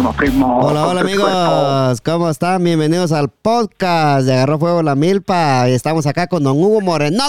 primo, primo. Hola, hola amigos, ¿cómo están? Bienvenidos al podcast de Agarró Fuego la Milpa. Y estamos acá con Don Hugo Moreno.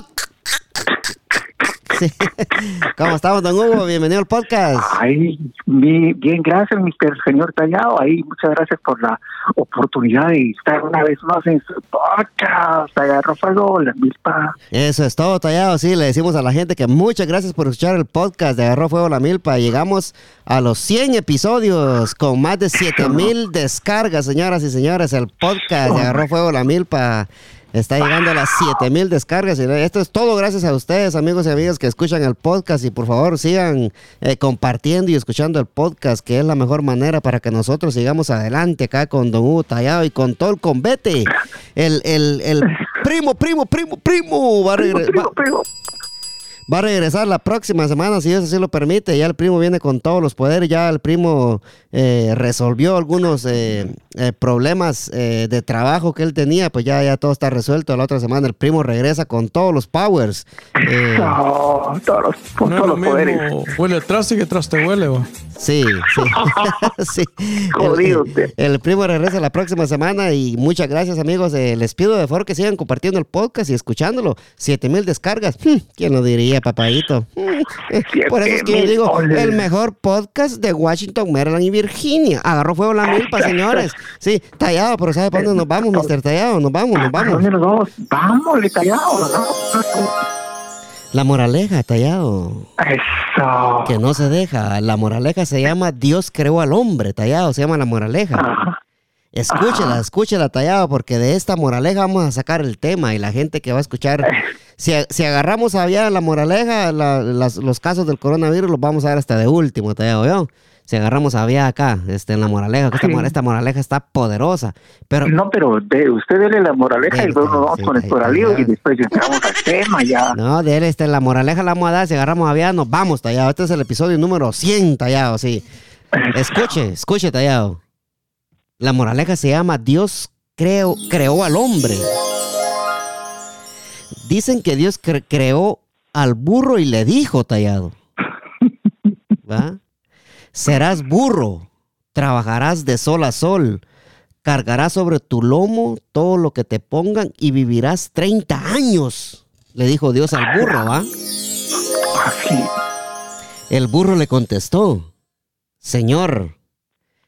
Sí. ¿Cómo estamos, Don Hugo? Bienvenido al podcast. Ay, bien, gracias, Mr. Señor Tallado. Ahí, muchas gracias por la oportunidad de estar una vez más en su podcast. Agarró fuego la milpa. Eso es todo, tallado. Sí, le decimos a la gente que muchas gracias por escuchar el podcast de Agarró Fuego la Milpa. Llegamos a los 100 episodios con más de 7 mil descargas, señoras y señores. El podcast de Agarró Fuego la Milpa está llegando a las 7 mil descargas. Y esto es todo gracias a ustedes, amigos y amigas que escuchan el podcast. Y por favor, sigan eh, compartiendo y escuchando el podcast, que es la mejor manera para que nosotros sigamos adelante acá con Don Hugo Tallado y con todo el. El, el, el primo, primo, primo, primo va a va- Primo, primo. Va a regresar la próxima semana, si Dios así lo permite. Ya el primo viene con todos los poderes. Ya el primo eh, resolvió algunos eh, eh, problemas eh, de trabajo que él tenía. Pues ya, ya todo está resuelto. La otra semana el primo regresa con todos los powers. Eh, No, todos los, con No todos lo los poderes. huele atrás y que atrás te huele, va. sí, sí. sí. Jodido El, usted. el primo regresa la próxima semana. Y muchas gracias, amigos. Eh, les pido de favor que sigan compartiendo el podcast y escuchándolo. Siete mil descargas. Hmm, ¿Quién lo diría, papadito? Por eso es que yo 7,000 digo, el mejor podcast de Washington, Maryland y Virginia. Agarró fuego la milpa, señores. Sí, tallado, pero ¿sabe para dónde nos vamos, Mr. Tallado? Nos vamos, nos ¿A vamos. dónde nos vamos? Vámonos, Tallado. La moraleja, Tallado. Eso. Que no se deja. La moraleja se llama Dios creó al hombre, Tallado. Se llama la moraleja. Ajá. Escúchela, escúchela, Tallado, porque de esta moraleja vamos a sacar el tema y la gente que va a escuchar. Si, si agarramos allá la moraleja, la- las- los casos del coronavirus los vamos a ver hasta de último, Tallado, ¿yo? Si agarramos allá acá, este, en la moraleja, esta, Sí. mor- esta moraleja está poderosa. Pero No, pero de, usted dele la moraleja y Dele, luego nos vamos sí, con el coralillo y después ya entramos al tema ya. No, de él, este, la moraleja la vamos a dar, si agarramos avión, nos vamos, Tallado. Este es el episodio número 100, Tallado, sí. Escuche, escuche, Tallado. La moraleja se llama Dios creó, creó al hombre. Dicen que Dios cre- creó al burro y le dijo, Tallado. ¿Va? Serás burro, trabajarás de sol a sol, cargarás sobre tu lomo todo lo que te pongan y vivirás 30 años, le dijo Dios al burro, ¿va? El burro le contestó, Señor,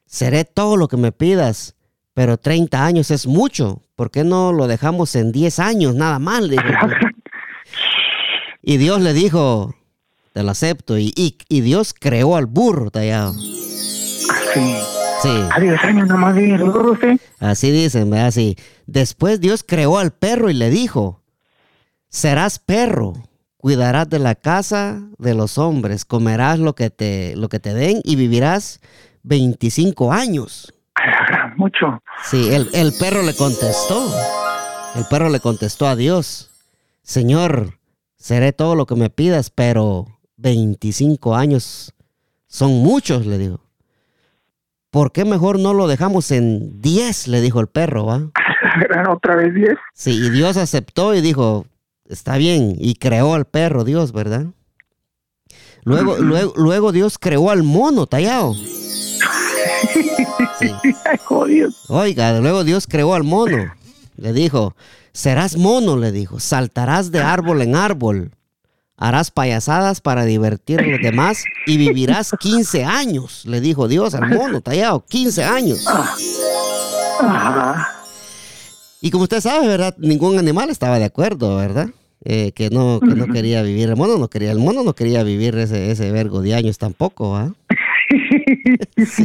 seré todo lo que me pidas, pero 30 años es mucho, ¿por qué no lo dejamos en 10 años nada más? Y Dios le dijo, te lo acepto, y, y- y Dios creó al burro, tallado. Así. Sí. A 10 años nomás vive el burro usted. Así dicen, ¿verdad? Así. Después Dios creó al perro y le dijo, serás perro, cuidarás de la casa de los hombres, comerás lo que te, lo que te den y vivirás 25 años. Mucho. Sí, el, el perro le contestó. El perro le contestó a Dios, Señor, seré todo lo que me pidas, pero 25 años son muchos, le dijo. ¿Por qué mejor no lo dejamos en 10? Le dijo el perro, ¿va? Gran, otra vez 10. Sí, y Dios aceptó y dijo, está bien, y creó al perro Dios, ¿verdad? Luego, luego, luego Dios creó al mono tallado. Sí. Oiga, luego Dios creó al mono. Le dijo, serás mono, le dijo, saltarás de árbol en árbol, harás payasadas para divertir a los demás y vivirás 15 años, le dijo Dios al mono tallado, 15 años. Y como usted sabe, ¿verdad? Ningún animal estaba de acuerdo, ¿verdad? Eh, que, no, que no quería vivir, el mono no quería, el mono no quería vivir ese, ese vergo de años tampoco, ¿ah?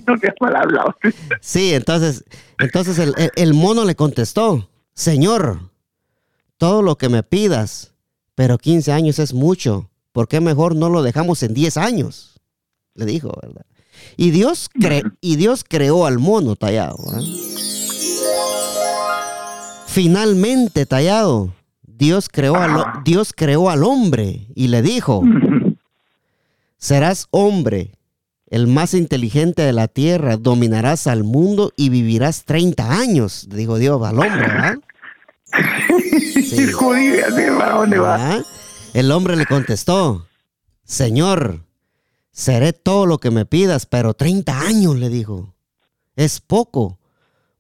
No mal hablado. Sí, entonces, entonces el, el- el mono le contestó, Señor, todo lo que me pidas, pero 15 años es mucho, ¿por qué mejor no lo dejamos en 10 años? Le dijo, ¿verdad? Y Dios, cre- y Dios creó al mono tallado. Finalmente tallado, Dios creó, al, Dios creó al hombre y le dijo, serás hombre, el más inteligente de la tierra, dominarás al mundo y vivirás 30 años, dijo Dios al hombre, ¿verdad? Sí. Jodido, así, ¿para dónde va? El hombre le contestó, Señor, seré todo lo que me pidas, pero 30 años, le dijo. es poco.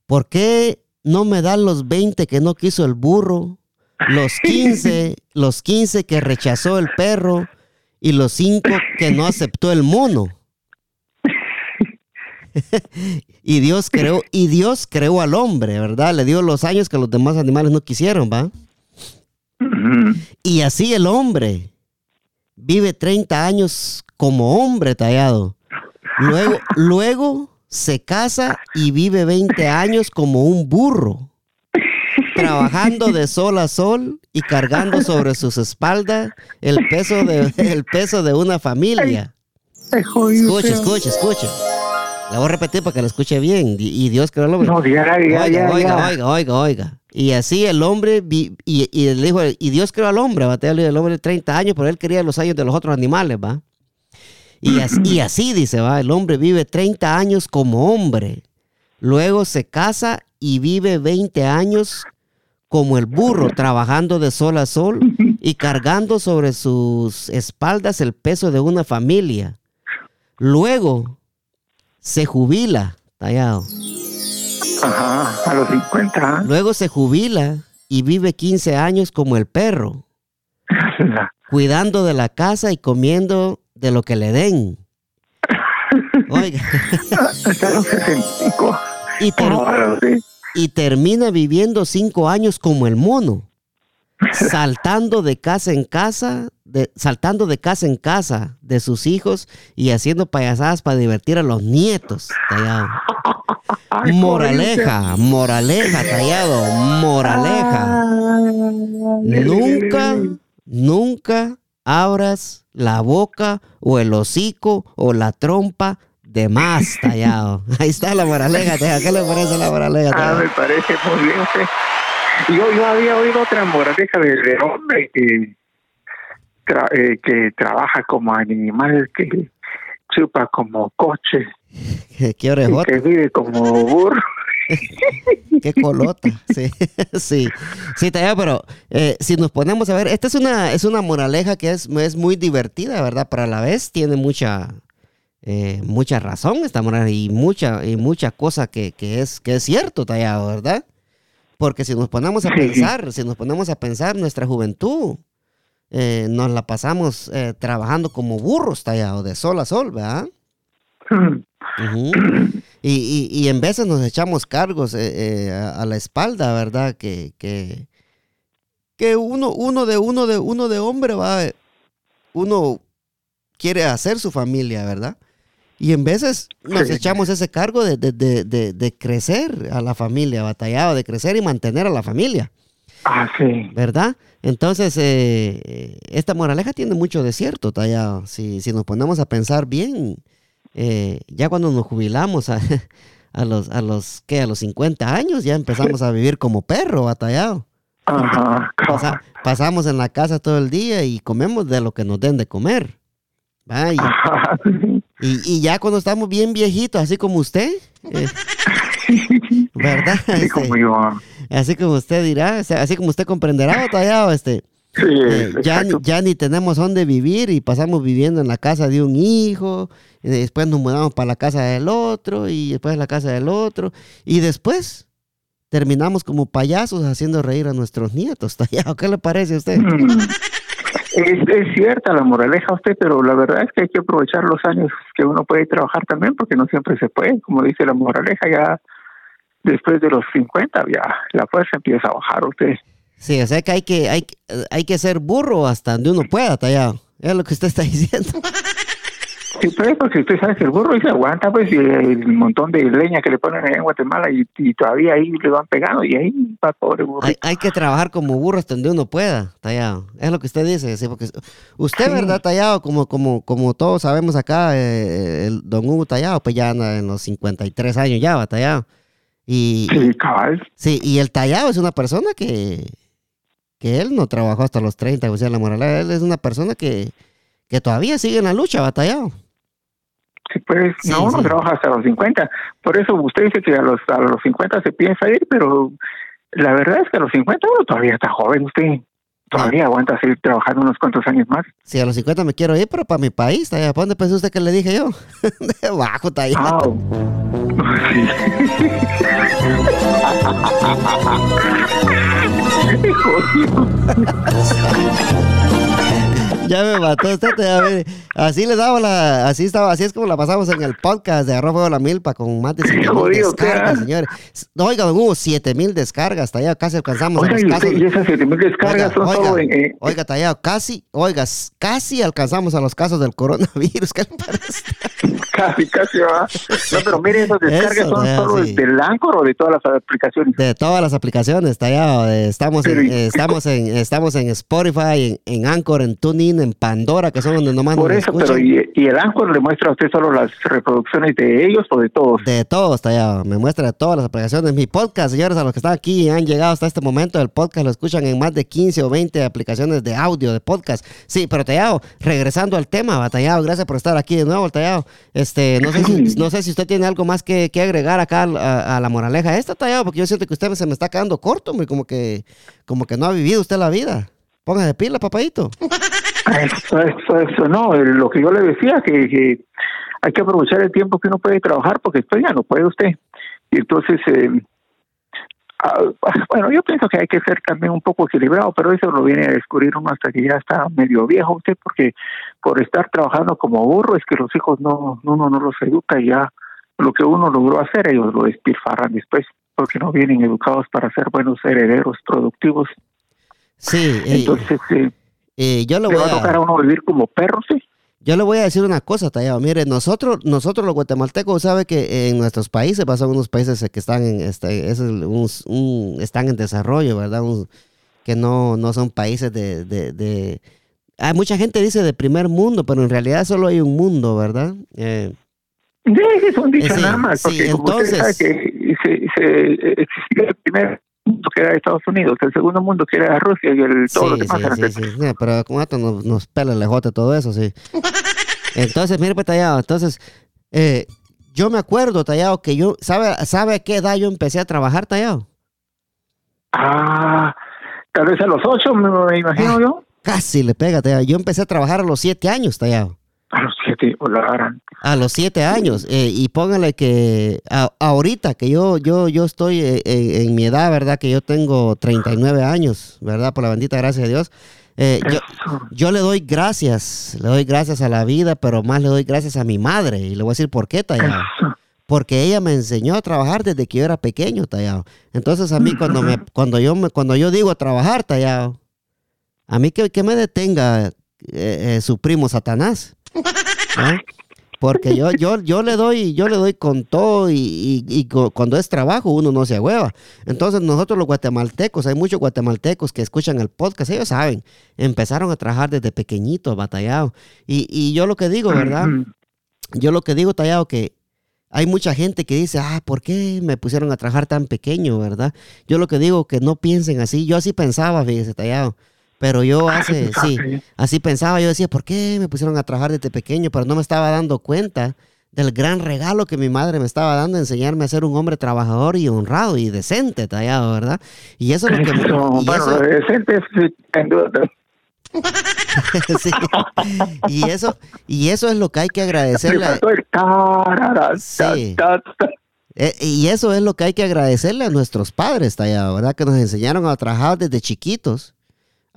¿Por qué no me dan los 20 que no quiso el burro? Los 15, los 15 que rechazó el perro y los 5 que no aceptó el mono. y Dios creó y Dios creó al hombre, ¿verdad? Le dio los años que los demás animales no quisieron, ¿va? Y así el hombre vive 30 años como hombre tallado. Luego, luego se casa y vive 20 años como un burro, trabajando de sol a sol y cargando sobre sus espaldas el peso de, el peso de una familia. Escuche, escuche, escuche. La voy a repetir para que lo escuche bien. Y Dios creó al hombre. No, ya, ya, oiga, oiga, oiga, oiga, oiga. Y así el hombre, y, y, el dijo, y Dios creó al hombre, va el hombre de 30 años, pero él quería los años de los otros animales, va. Y así, y así dice, va, el hombre vive 30 años como hombre. Luego se casa y vive 20 años como el burro, trabajando de sol a sol y cargando sobre sus espaldas el peso de una familia. Luego se jubila, tallado. Ajá, a los 50. Luego se jubila y vive 15 años como el perro, cuidando de la casa y comiendo de lo que le den. Oiga. Hasta los 65. Y, y termina viviendo 5 años como el mono, saltando de casa en casa saltando de casa en casa de sus hijos y haciendo payasadas para divertir a los nietos, tallado. moraleja, moraleja, tallado, moraleja. Nunca, nunca abras la boca o el hocico o la trompa de más, tallado. Ahí está la moraleja, tallado. ¿Qué le parece la moraleja? Ah, me parece muy bien. Yo, yo había oído otra moraleja de, de hombre que eh, que trabaja como animal, que chupa como coche, ¿Qué que vive como burro. Qué colota, sí, sí, sí, pero eh, si nos ponemos a ver, esta es una, es una moraleja que es, es muy divertida, ¿verdad? Pero a la vez tiene mucha, eh, mucha razón esta moraleja y mucha, y mucha cosa que, que, es, que es cierto, tallado, ¿verdad? Porque si nos ponemos a pensar, si nos ponemos a pensar nuestra juventud, eh, nos la pasamos eh, trabajando como burros tallados de sol a sol, ¿verdad? y, y, en veces nos echamos cargos eh, a, la espalda, ¿verdad? Que, que, que uno, uno de uno de uno de hombre va, uno quiere hacer su familia, ¿verdad? Y en veces nos echamos ese cargo de, de, de, de, crecer a la familia, batallado, de crecer y mantener a la familia. Ah, sí. ¿Verdad? Entonces, eh, esta moraleja tiene mucho de cierto, tallado. Si, si nos ponemos a pensar bien, eh, ya cuando nos jubilamos a, a, los, a los, ¿qué? A los 50 años ya empezamos a vivir como perro, batallado. Ajá. pasamos en la casa todo el día y comemos de lo que nos den de comer. Y, y, ya cuando estamos bien viejitos, así como usted, eh, ¿verdad? Así como este, yo así como usted dirá, así como usted comprenderá, tallado, este. Eh, ya, ya ni tenemos dónde vivir y pasamos viviendo en la casa de un hijo, y después nos mudamos para la casa del otro y después la casa del otro y después terminamos como payasos haciendo reír a nuestros nietos. Tallado, ¿qué le parece a usted? Mm. Es, es, cierta la moraleja usted, pero la verdad es que hay que aprovechar los años que uno puede trabajar también, porque no siempre se puede. Como dice la moraleja, ya después de los 50 ya la fuerza empieza a bajar usted. Sí, o sea que hay que, hay, hay que ser burro hasta donde uno pueda, tallado. Es lo que usted está diciendo. Sí, pues, porque usted sabe que el burro se aguanta, pues, y el montón de leña que le ponen en Guatemala y, todavía ahí le van pegando y ahí va pobre burro. Hay, que trabajar como burro hasta donde uno pueda, tallado. Es lo que usted dice, sí, porque usted, ¿verdad, tallado? Como, como, como todos sabemos acá, eh, el don Hugo Tallado, pues ya anda en los 53 años ya, va tallado. Y, sí, cabal. Sí, y el tallado es una persona que, que él no trabajó hasta los 30, o sea, la él es una persona que, que todavía sigue en la lucha, batallado. Sí, pues no, no trabaja hasta los 50. Por eso usted dice que a los, a los 50 se piensa ir, pero la verdad es que a los 50 uno todavía está joven usted. Todavía aguanta seguir trabajando unos cuantos años más. Sí, a los 50 me quiero ir, pero para mi país, ¿para dónde pensó usted que le dije yo? De abajo, está Ah, sí. Ya me mató usted, ya. Así le daba la, así estaba, así es como la pasamos en el podcast de Arroz Fuego la Milpa con más de 7 mil descargas, señores. Oiga, don Hugo, 7 mil descargas, hasta allá casi alcanzamos a Oiga, los y, usted- casos. y esas 7000 descargas son Oiga, en. eh, oiga, Tallado, casi, oiga, casi alcanzamos a los casos del coronavirus. ¿Qué le parece? casi, casi va. No, pero mire, esas descargas Eso, son ya, solo sí. del Anchor o de todas las aplicaciones. De todas las aplicaciones, Tallado, eh, estamos en, Pero, ¿y- eh, estamos en, estamos en Spotify, en, en Anchor, en TuneIn, en Pandora, que son donde nomás Por nos eso, escuchan. pero ¿y, y el Anchor le muestra a usted solo las reproducciones de ellos o de todos? De todos, Tallado. Me muestra de todas las aplicaciones. Mi podcast, señores, a los que están aquí y han llegado hasta este momento, el podcast lo escuchan en más de 15 o 20 aplicaciones de audio, de podcast. Sí, pero Tallado, regresando al tema, Batallado, gracias por estar aquí de nuevo, Tallado. Este, no sé si, no sé si usted tiene algo más que, que agregar acá a, a la moraleja esta, Tallado, porque yo siento que usted se me está quedando corto, como que, como que no ha vivido usted la vida. Póngase pila, papadito. Eso, eso, eso, no, lo que yo le decía, que, que hay que aprovechar el tiempo que uno puede trabajar, porque después ya no puede usted. Y entonces, eh, ah, bueno, yo pienso que hay que ser también un poco equilibrado, pero eso lo viene a descubrir uno hasta que ya está medio viejo usted, porque por estar trabajando como burro es que los hijos no, uno no los educa y ya lo que uno logró hacer, ellos lo despilfarran después, porque no vienen educados para ser buenos herederos productivos. Sí, y- Entonces, eh, y yo le voy va a tocar a... uno vivir como perro, sí. Yo le voy a decir una cosa, Tallado. Mire, nosotros, nosotros los guatemaltecos, sabe que en nuestros países, son unos países que están en, este, es un- un- están en desarrollo, ¿verdad? Un- que no, no son países de, de, de- Hay mucha gente dice de primer mundo, pero en realidad solo hay un mundo, ¿verdad? Eh, Sí, es un dicho Eh, sí, nada más, sí, porque como usted sabe entonces- que se, se existía el primer mundo que era Estados Unidos, el segundo mundo que era Rusia y el todo lo sí, demás sí, eran sí, pero como esto nos, nos pela el lejote todo eso, sí. Entonces, mire, pues, Tallado, entonces, eh, yo me acuerdo, Tallado, que yo, ¿sabe, ¿sabe a qué edad yo empecé a trabajar, Tallado? Ah, tal vez a los ocho, me, imagino Ah. yo. Casi le pega, Tallado. Yo empecé a trabaar a los siete años, Tallado. A los siete, o la gran- A los siete años. eh, y póngale que a- ahorita que yo, yo, yo estoy eh, en, en mi edad, ¿verdad? Que yo tengo 39 años, ¿verdad? Por la bendita gracia de Dios. Eh, yo, yo le doy gracias, le doy gracias a la vida, pero más le doy gracias a mi madre. Y le voy a decir por qué, Tallado. Eso. Porque ella me enseñó a trabajar desde que yo era pequeño, Tallado. Entonces a mí cuando me, cuando yo me, cuando yo digo trabajar, Tallado, a mí que, que me detenga eh, su primo Satanás. ¿Ah? Porque yo, yo, yo le doy, yo le doy con todo y, y- y cu- cuando es trabajo uno no se agüeva. Entonces nosotros los guatemaltecos, hay muchos guatemaltecos que escuchan el podcast, ellos saben, empezaron a trabajar desde pequeñitos, batallado. Y, y yo lo que digo, ¿verdad? Yo lo que digo, Tallado, que hay mucha gente que dice, ah, ¿por qué me pusieron a trabajar tan pequeño, verdad? Yo lo que digo, que no piensen así. Yo así pensaba, fíjese, Tallado. Pero yo hace, sí, así pensaba. Yo decía, ¿por qué me pusieron a trabajar desde pequeño? Pero no me estaba dando cuenta del gran regalo que mi madre me estaba dando, enseñarme a ser un hombre trabajador y honrado y decente, Tallado, ¿verdad? Y eso es lo que... Y bueno, eso- decente, sí. Y eso, y eso es lo que hay que agradecerle. a- Sí. Eh, y eso es lo que hay que agradecerle a nuestros padres, Tallado, ¿verdad? Que nos enseñaron a trabajar desde chiquitos,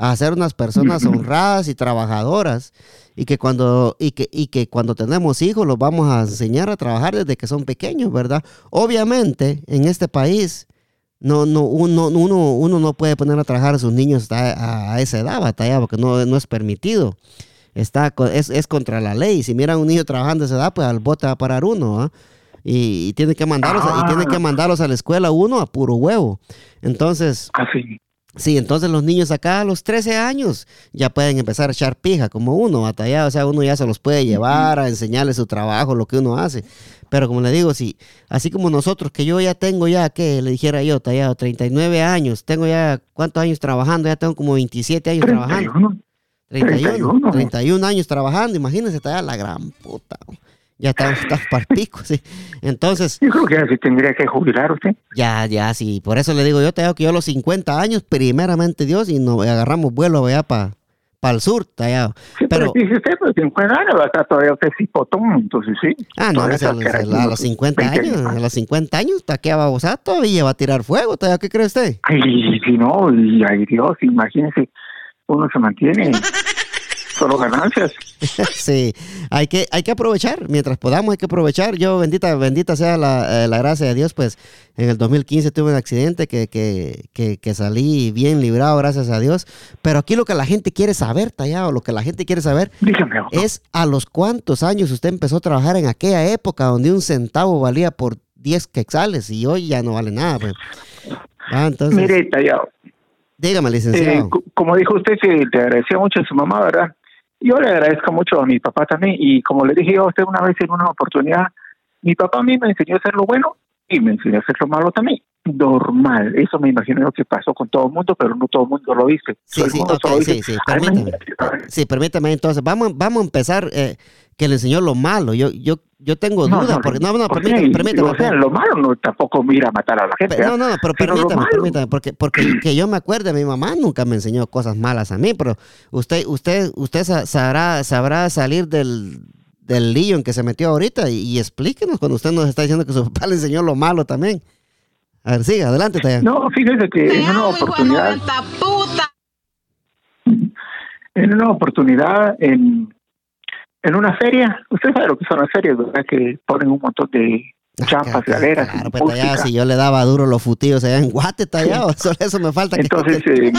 a ser unas personas honradas y trabajadoras, y que cuando, y que, y que cuando tenemos hijos los vamos a enseñar a trabajar desde que son pequeños, ¿verdad? Obviamente, en este país, no, no, uno, uno, uno no puede poner a trabajar a sus niños a, a esa edad, batalla, porque no, no es permitido. Está, es, es contra la ley. Si miran a un niño trabajando a esa edad, pues al bote va a parar uno, ¿ah? y, y tiene que mandarlos, a- y tiene que mandarlos a la escuela uno a puro huevo. Entonces, Así. Sí, entonces los niños acá a los 13 años ya pueden empezar a echar pija como uno, batallado, o sea, uno ya se los puede llevar a enseñarles su trabajo, lo que uno hace. Pero como le digo, si así como nosotros, que yo ya tengo ya, que le dijera yo, tallado, 39 años, tengo ya, ¿cuántos años trabajando? Ya tengo como 27 años trabajando. 31. 31, 31. 31 años trabajando, imagínense, tallado, la gran puta. Ya está, está para sí. Entonces, Yo creo que ya se tendría que jubilar usted. ya, ya, sí. Por eso le digo yo, te digo que yo a los 50 años, primeramente Dios, y nos agarramos vuelo allá para el sur, tallado. Sí, pero, Pero, dice usted, pues 50 años va a estar todavía usted cipotón, entonces sí. ah, no, Todavía a, los, a unos los 50 20 años, a los 50 años, ¿para qué va a gozar? Todavía va a tirar fuego, tallado. ¿Qué cree usted? Ay, si no, y ay Dios, imagínese, uno se mantiene solo ganancias. sí, hay que, hay que aprovechar, mientras podamos hay que aprovechar. Yo, bendita, bendita sea la, eh, la gracia de Dios, pues en el 2015 tuve un accidente que, que, que, que salí bien librado, gracias a Dios. Pero aquí lo que la gente quiere saber, tallado, lo que la gente quiere saber Dígame, es a los cuántos años usted empezó a trabajar en aquella época donde un centavo valía por 10 quetzales y hoy ya no vale nada. Pues. Ah, entonces, Mire, Tallado, dígame, eh, licenciado. co- como dijo usted que le agradecía mucho a su mamá, ¿verdad? Yo le agradezco mucho a mi papá también y como le dije yo a usted una vez en una oportunidad, mi papá a mí me enseñó a hacer lo bueno y me enseñó a hacer lo malo también. Normal, eso me imagino que pasó con todo el mundo, pero no todo el mundo lo dice. Sí, sí, sí, sí, "Ay, permítame. Sí, permítame entonces, vamos, vamos a empezar eh, que le enseñó lo malo. Yo, yo, yo tengo dudas, porque no, no, ¿por permítame, permítame. O sea, lo malo no tampoco ir a matar a la gente. Pe- ¿eh? No, no, no, pero permítame, permítame, porque, porque que yo me acuerde, mi mamá nunca me enseñó cosas malas a mí, pero usted, usted, usted sa- sabrá, sabrá salir del, del lío en que se metió ahorita y, y explíquenos cuando usted nos está diciendo que su papá le enseñó lo malo también. A ver, siga, adelante, Taya. No, fíjese que en una oportunidad, 90 puta. en una oportunidad, en, en una feria, usted sabe lo que son las ferias, ¿verdad? Que ponen un montón de champas, galeras, Claro, y pues Tallado, música. si yo le daba duro los futillos allá en Guate, Tallado, solo eso me falta. que- Entonces, eh,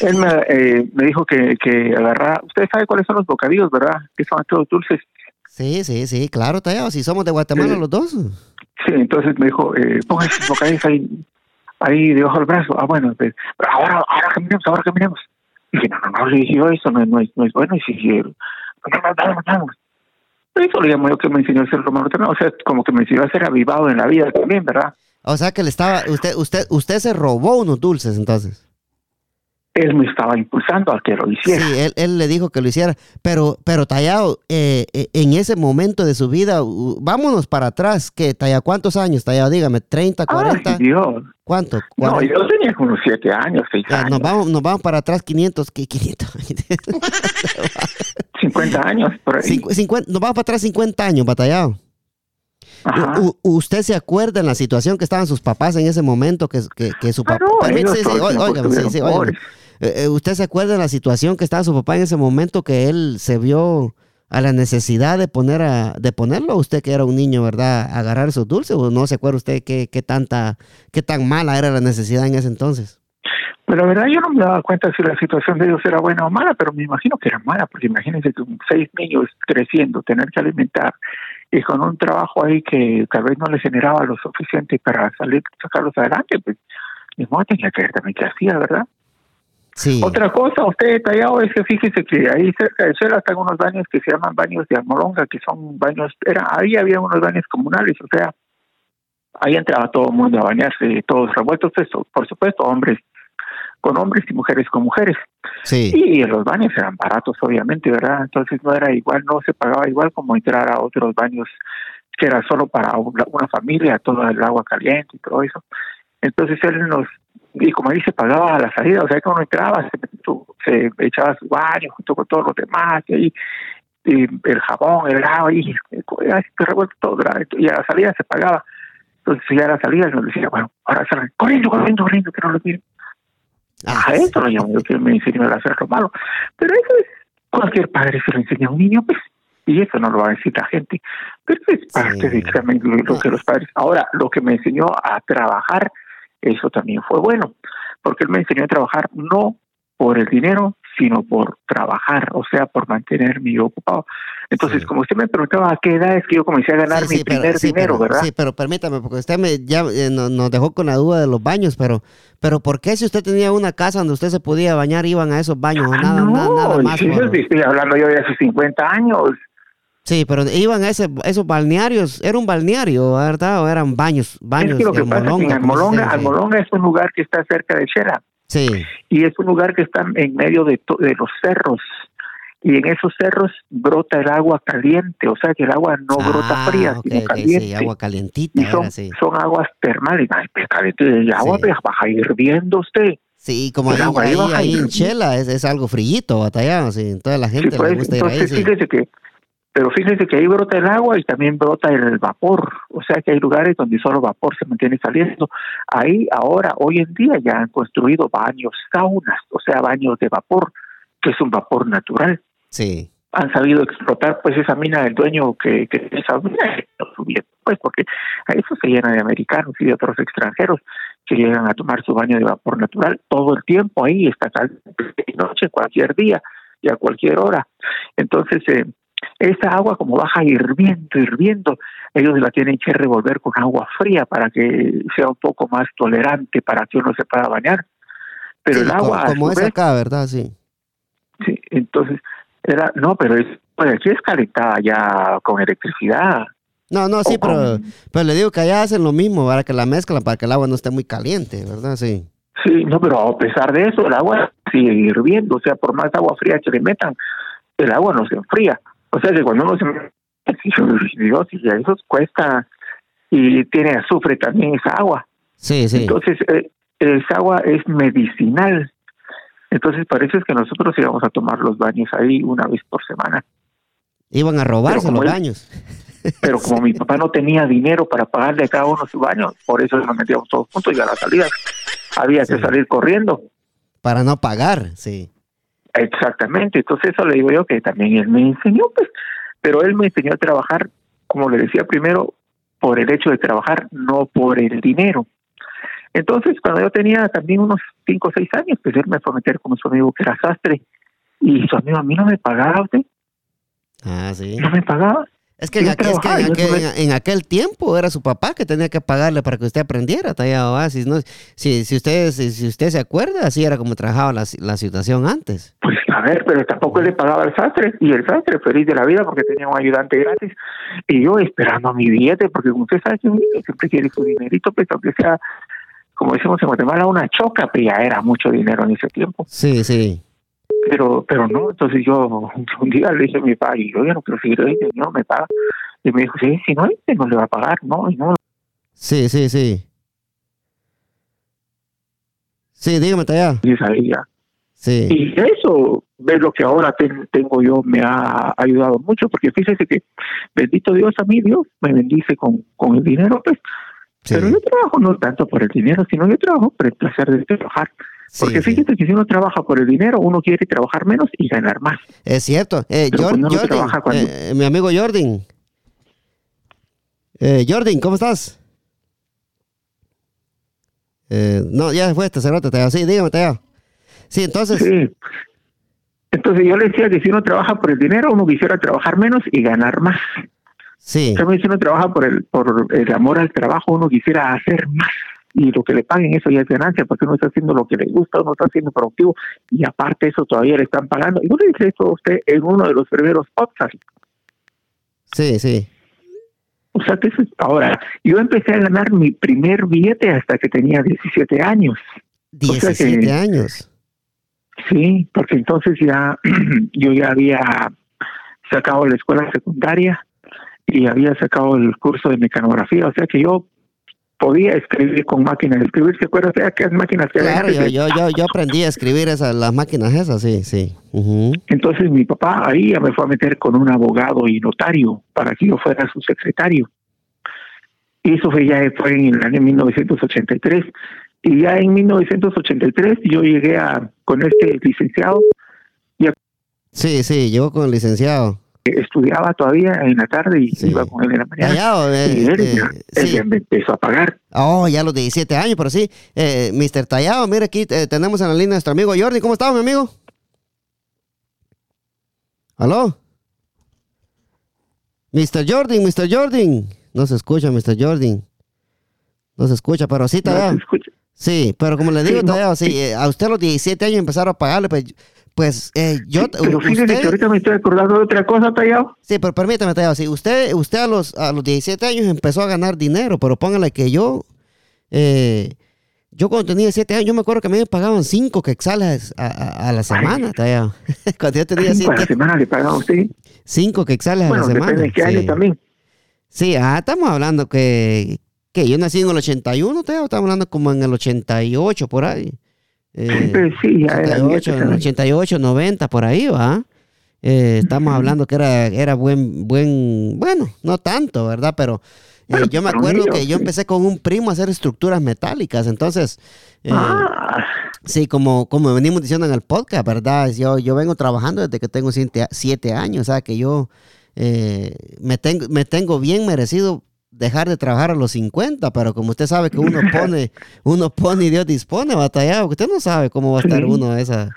él me, eh, me dijo que, que agarra, usted sabe cuáles son los bocadillos, ¿verdad? Que son todos dulces. Sí, sí, sí, claro, Tallado, si somos de Guatemala Sí. los dos. Sí, entonces me dijo, eh, ponga esos bocadillos ahí, ahí debajo del brazo. Ah, bueno, pues, ahora, ahora caminemos, ahora caminemos. Dije, no, no, no, le dije eso no, no, es, no es bueno. Y si, Eso le llamo yo que me enseñó a ser también. O sea, como que me enseñó a ser avivado en la vida también, ¿verdad? O sea que le estaba, usted, usted, usted se robó unos dulces entonces. Él me estaba impulsando a que lo hiciera. Sí, él, él le dijo que lo hiciera. Pero, pero Tallado, eh, eh, en ese momento de su vida, vámonos para atrás. ¿Qué, Tallado? ¿Cuántos años, Tallado? Dígame, ¿30, 40? Ay, Dios. ¿Cuánto? No, 40. yo tenía como unos siete años, seis Ya, años, nos, vamos, nos vamos para atrás 500, ¿qué 500? 50 años, por ahí. Cincu- 50, nos vamos para atrás 50 años, batallado. ¿Usted se acuerda en la situación que estaban sus papás en ese momento que, que, que su Ah, papá... no, Permítame, ellos sí, sí, óigame, sí, óigame. Eh, eh, ¿Usted se acuerda de la situación que estaba su papá en ese momento que él se vio a la necesidad de poner a, de ponerlo? Usted que era un niño, ¿verdad? Agarrar esos dulces o no se acuerda usted qué, qué tanta, qué tan mala era la necesidad en ese entonces? Pero la verdad yo no me daba cuenta si la situación de ellos era buena o mala, pero me imagino que era mala, porque imagínense que seis niños creciendo, tener que alimentar y con un trabajo ahí que tal vez no les generaba lo suficiente para salir, sacarlos adelante, pues mi mamá tenía que ver también qué hacía, ¿verdad? Sí. Otra cosa, usted detallado es que fíjese que ahí cerca de Shela están unos baños que se llaman baños de Almolonga, que son baños, era ahí había unos baños comunales, o sea, ahí entraba todo el mundo a bañarse, todos revueltos, eso, por supuesto, hombres con hombres y mujeres con mujeres. Sí. Y los baños eran baratos, obviamente, ¿verdad? Entonces no era igual, no se pagaba igual como entrar a otros baños que era solo para una, familia, todo el agua caliente y todo eso. Entonces él nos, y como ahí se pagaba a la salida, o sea que uno entraba, se, se echaba su baño junto con todos los demás, y ahí y el jabón, el agua, y que revuelto todo, y a la salida se pagaba. Entonces ya a la salida nos decía, bueno, ahora salen, corriendo, corriendo, corriendo, que no lo miren. Ah, A eso lo llamo yo que me enseñó a hacer lo malo. Pero eso es, cualquier padre se lo enseña a un niño, pues, y eso no lo va a decir la gente. Pero es parte Sí. de también lo, lo que los padres. Ahora, lo que me enseñó a trabajar, eso también fue bueno, porque él me enseñó a trabajar no por el dinero, sino por trabajar, o sea, por mantenerme yo ocupado. Entonces, Sí. como usted me preguntaba a qué edad es que yo comencé a ganar Sí, mi sí, primer dinero, pero- ¿verdad? Sí, pero permítame, porque usted me, ya eh, no- nos dejó con la duda de los baños, pero, pero ¿por qué si usted tenía una casa donde usted se podía bañar, iban a esos baños? o Ah, nada, no, nada, nada más. estoy hablando yo de hace 50 años. Sí, pero iban a ese, esos balnearios, ¿era un balneario, verdad? ¿O eran baños? baños es que lo que pasa es que en Almolonga, Almolonga, es un lugar que está cerca de Shera Sí, y es un lugar que está en medio de, to- de los cerros y en esos cerros brota el agua caliente, o sea que el agua no brota Ah, fría, ok, sino caliente. sí, agua calientita, y son, era, sí. son aguas termales, pues, caliente, el agua Sí. pues, baja hirviendo usted. Sí, como ahí, ahí ahí, ahí en Chela es, es algo frillito, batallado, sí. Toda la gente Sí, pues, le gusta ir ahí, entonces sí. fíjese que, pero fíjese que ahí brota el agua y también brota el vapor, o sea que hay lugares donde solo vapor se mantiene saliendo. Ahí ahora, hoy en día ya han construido baños saunas, o sea baños de vapor, que es un vapor natural. Sí, Han sabido explotar pues esa mina del dueño que, que esa mina, pues porque a eso se llena de americanos y de otros extranjeros que llegan a tomar su baño de vapor natural todo el tiempo ahí, está caliente de noche, cualquier día y a cualquier hora. Entonces, eh, esa agua como baja hirviendo, hirviendo, ellos la tienen que revolver con agua fría para que sea un poco más tolerante para que uno se pueda bañar. Pero Sí, el agua, como, es vez, acá, ¿verdad? Sí. sí, entonces, era, no, pero es, pues aquí es calentada ya con electricidad. No, no, sí, pero, con- pero le digo que allá hacen lo mismo, para que la mezclan, para que el agua no esté muy caliente, ¿verdad? Sí. Sí, no, pero a pesar de eso, el agua sigue hirviendo, o sea, por más agua fría que le metan, el agua no se enfría. O sea que cuando uno se Dios, y eso cuesta, y tiene azufre también esa agua. Sí, sí. Entonces, eh, esa agua es medicinal. Entonces, parece que nosotros íbamos a tomar los baños ahí una vez por semana. Iban a robarse los él- baños. Pero como mi papá no tenía dinero para pagarle a cada uno su baño, por eso nos metíamos todos juntos y a la salida había que salir corriendo. Para no pagar, sí. Exactamente, entonces eso le digo yo que también él me enseñó, pues, pero él me enseñó a trabajar, como le decía primero, por el hecho de trabajar, no por el dinero. Entonces, cuando yo tenía también unos cinco o seis años, pues él me fue a meter con su amigo que era sastre, y su amigo a mí no me pagaba, usted, Ah, sí. no me pagaba. Es que, en aquel, es que en trabajaba, yo aquel- tuve- en aquel tiempo era su papá que tenía que pagarle para que usted aprendiera tallado. Si, no, si, si, usted, si, si usted se acuerda, así era como trabajaba la, la situación antes. Pues a ver, pero tampoco le pagaba al sastre, y el sastre feliz de la vida porque tenía un ayudante gratis, y yo esperando mi billete, porque como usted sabe que un niño siempre quiere su dinerito, pues aunque sea, como decimos en Guatemala, una choca, pero ya era mucho dinero en ese tiempo. Sí, sí. Pero pero no entonces yo un día le dije a mi papá y yo ya no quiero seguir ahí no me paga y me dijo sí si no hay no le va a pagar no y no Sí, sí, sí. Sí, dígame tallado. y sabía Sí. y eso ver lo que ahora ten- tengo yo me ha ayudado mucho porque fíjese que bendito Dios a mí Dios me bendice con con el dinero pues sí. pero yo trabajo no tanto por el dinero sino yo trabajo por el placer de trabajar porque sí. fíjate que si uno trabaja por el dinero uno quiere trabajar menos y ganar más Es cierto. Eh, Jordan, cuando- eh, mi amigo Jordan. Eh, Jordan, ¿cómo estás? Eh, no, ya fue este cerote, Teo. Sí, dígame, Teo. Sí, entonces, Sí. Entonces yo le decía que si uno trabaja por el dinero, uno quisiera trabajar menos y ganar más. sí, También si uno trabaja por el, por el amor al trabajo, uno quisiera hacer más. Y lo que le paguen, eso ya es ganancia, porque uno está haciendo lo que le gusta, uno está siendo productivo, y aparte eso todavía le están pagando. Y yo le dije eso a usted en uno de los primeros podcasts. sí, sí. O sea que eso es- ahora, yo empecé a ganar mi primer billete hasta que tenía 17 años. O sea que- 17 años. Sí, porque entonces ya yo ya había sacado la escuela secundaria y había sacado el curso de mecanografía, o sea que yo podía escribir con máquinas de escribir, ¿se acuerdan de aquellas máquinas que Claro, yo, yo, yo, yo aprendí a escribir esas, las máquinas esas, sí, sí. Entonces mi papá ahí ya me fue a meter con un abogado y notario para que yo fuera su secretario. Y eso fue ya fue en el año 1983. Y ya en 1983 yo llegué a con este licenciado Sí, sí, llegó con el licenciado. Estudiaba todavía en la tarde y Sí. iba con él en la mañana. Tallado, eh, y él, eh, ya, él sí. ya me empezó a pagar. Oh, ya a los 17 años, pero sí. Eh, Mr. Tallado, mira aquí eh, tenemos en la línea a nuestro amigo Jordi. ¿Cómo estás, mi amigo? ¿Aló? Mr. Jordan, Mr. Jordan. No se escucha, Mr. Jordan. No se escucha, pero sí, No, Tallado. se escucha. Sí, pero como le digo, Sí, no, Tallado, sí, eh, a usted a los 17 años empezaron a pagarle, pues, pues eh, yo... Sí, pero fíjese usted- que ahorita me estoy acordando de otra cosa, Tallado. Sí, pero permítame, Teo, sí, usted, usted a los, a los 17 años empezó a ganar dinero, pero póngale que yo, eh, Yo cuando tenía siete años, yo me acuerdo que a mí me pagaban cinco quexales a, a, a la semana, tallado. cuando yo tenía Cinco a siete la semana le pagaba usted. Cinco quexales a Bueno, la semana. depende de qué año sí. también. Sí, ah, estamos hablando que, que yo nací en el 81, Teo, estamos hablando como en el 88, por ahí. Eh, Pues sí, ya era 88, viejo, 88, 90, por ahí, ¿va? Eh, estamos hablando que era, era buen, buen, bueno, no tanto, ¿verdad? Pero eh, Bueno, yo me acuerdo que yo empecé con un primo a hacer estructuras metálicas, entonces, eh, Ah, sí, como, como venimos diciendo en el podcast, ¿verdad? Yo, yo vengo trabajando desde que tengo siete, siete años, o sea, que yo eh, me, tengo, me tengo bien merecido dejar de trabajar a los 50, pero como usted sabe que uno pone, uno pone y Dios dispone, batallado, usted no sabe cómo va a estar Sí. uno a esa,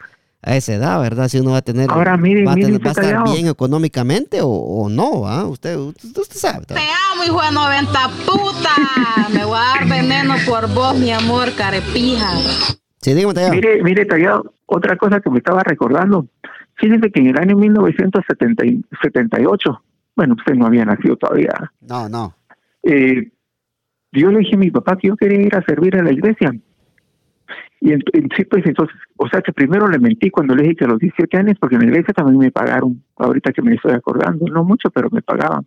a esa edad, ¿verdad? Si uno va a tener, Ahora, mire, va a, mire, tener- va a estar bien económicamente o, o no, ¿ah? Usted, usted, usted sabe. Te amo, hijo de 90 puta. Me voy a dar veneno por vos, mi amor, carepija. Sí, dígame, Tallado. Mire, mire, Tallado, otra cosa que me estaba recordando. Fíjese que en el año 1978, bueno, usted no había nacido todavía, No, no. Eh, yo le dije a mi papá que yo quería ir a servir a la iglesia. Y en, en- sí, pues entonces, o sea que primero le mentí cuando le dije que a los 17 años, porque en la iglesia también me pagaron, ahorita que me estoy acordando, no mucho, pero me pagaban.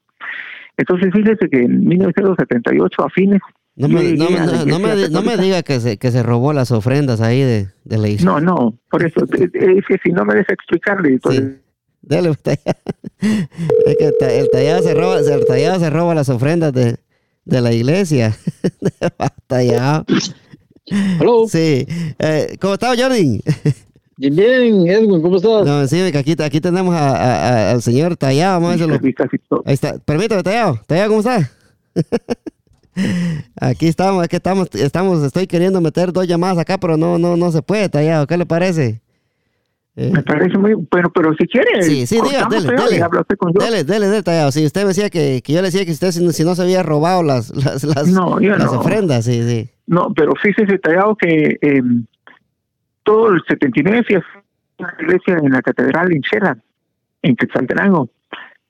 Entonces, fíjese que en 1978, a fines, No me, no, no, no me, no diga que se, que se robó las ofrendas ahí de, de la iglesia. No, no, por eso, es que si no me deja explicarle, entonces, Sí. Dale, tallado. Es que el ta- el tallado se roba, el tallado se roba las ofrendas de, de la iglesia. tallado. Hello. Sí. Eh, ¿Cómo está, Jordi? Bien, bien, Edwin, ¿cómo estás? No, sí, que aquí, aquí tenemos a- a- a- al señor Tallado. Vamos a ver si lo- casi, casi todo. Ahí está. Permítame, Tallado. Tallado, ¿cómo está? Aquí estamos, aquí estamos, estamos, estoy queriendo meter dos llamadas acá, pero no, no, no se puede, Tallado. ¿Qué le parece? Eh, Me parece muy bueno, pero si quiere, Sí, sí, diga, dele, dele. usted con yo. Dele, dele, dele, tallado. Sí, usted me decía que, que yo le decía que usted si no, si no se había robado las, las, las, No, las no. ofrendas, sí, sí. No, pero fíjese, Tallado, que eh, todo el 79 fui a una iglesia en la catedral en Shela, en Quetzaltenango.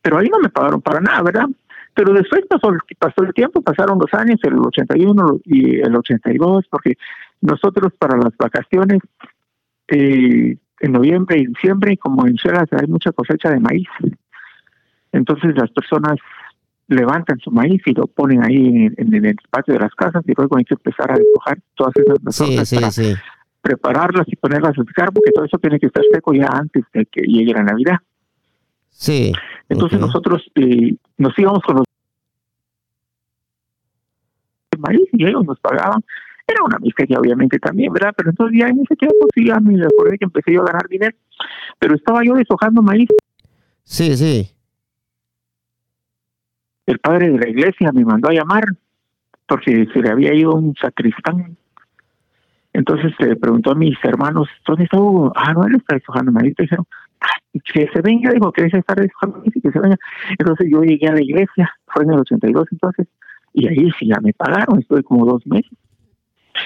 Pero ahí no me pagaron para nada, ¿verdad? Pero después pasó, el- pasó el tiempo, pasaron los años, el 81 y el 82, porque nosotros para las vacaciones, eh, en noviembre y diciembre, como en Shela hay mucha cosecha de maíz, entonces las personas levantan su maíz y lo ponen ahí en, en el patio de las casas y luego hay que empezar a despojar todas esas Sí, sí, para sí. prepararlas y ponerlas a secar porque todo eso tiene que estar seco ya antes de que llegue la Navidad. Sí. Entonces nosotros eh, nos íbamos con los maíz y ellos nos pagaban. Era una miseria obviamente también, ¿verdad? Pero entonces ya en ese tiempo sí ya me acordé que empecé yo a ganar dinero. Pero estaba yo deshojando maíz. Sí, sí. El padre de la iglesia me mandó a llamar porque se le había ido un sacristán. Entonces le preguntó a mis hermanos, ¿dónde está Hugo? Ah, no, él está deshojando maíz. Dijeron, "Ah, que se venga, dijo que ese estar deshojando maíz y que se venga. Entonces yo llegué a la iglesia, fue en el 82 entonces, y ahí sí ya me pagaron, estuve como dos meses.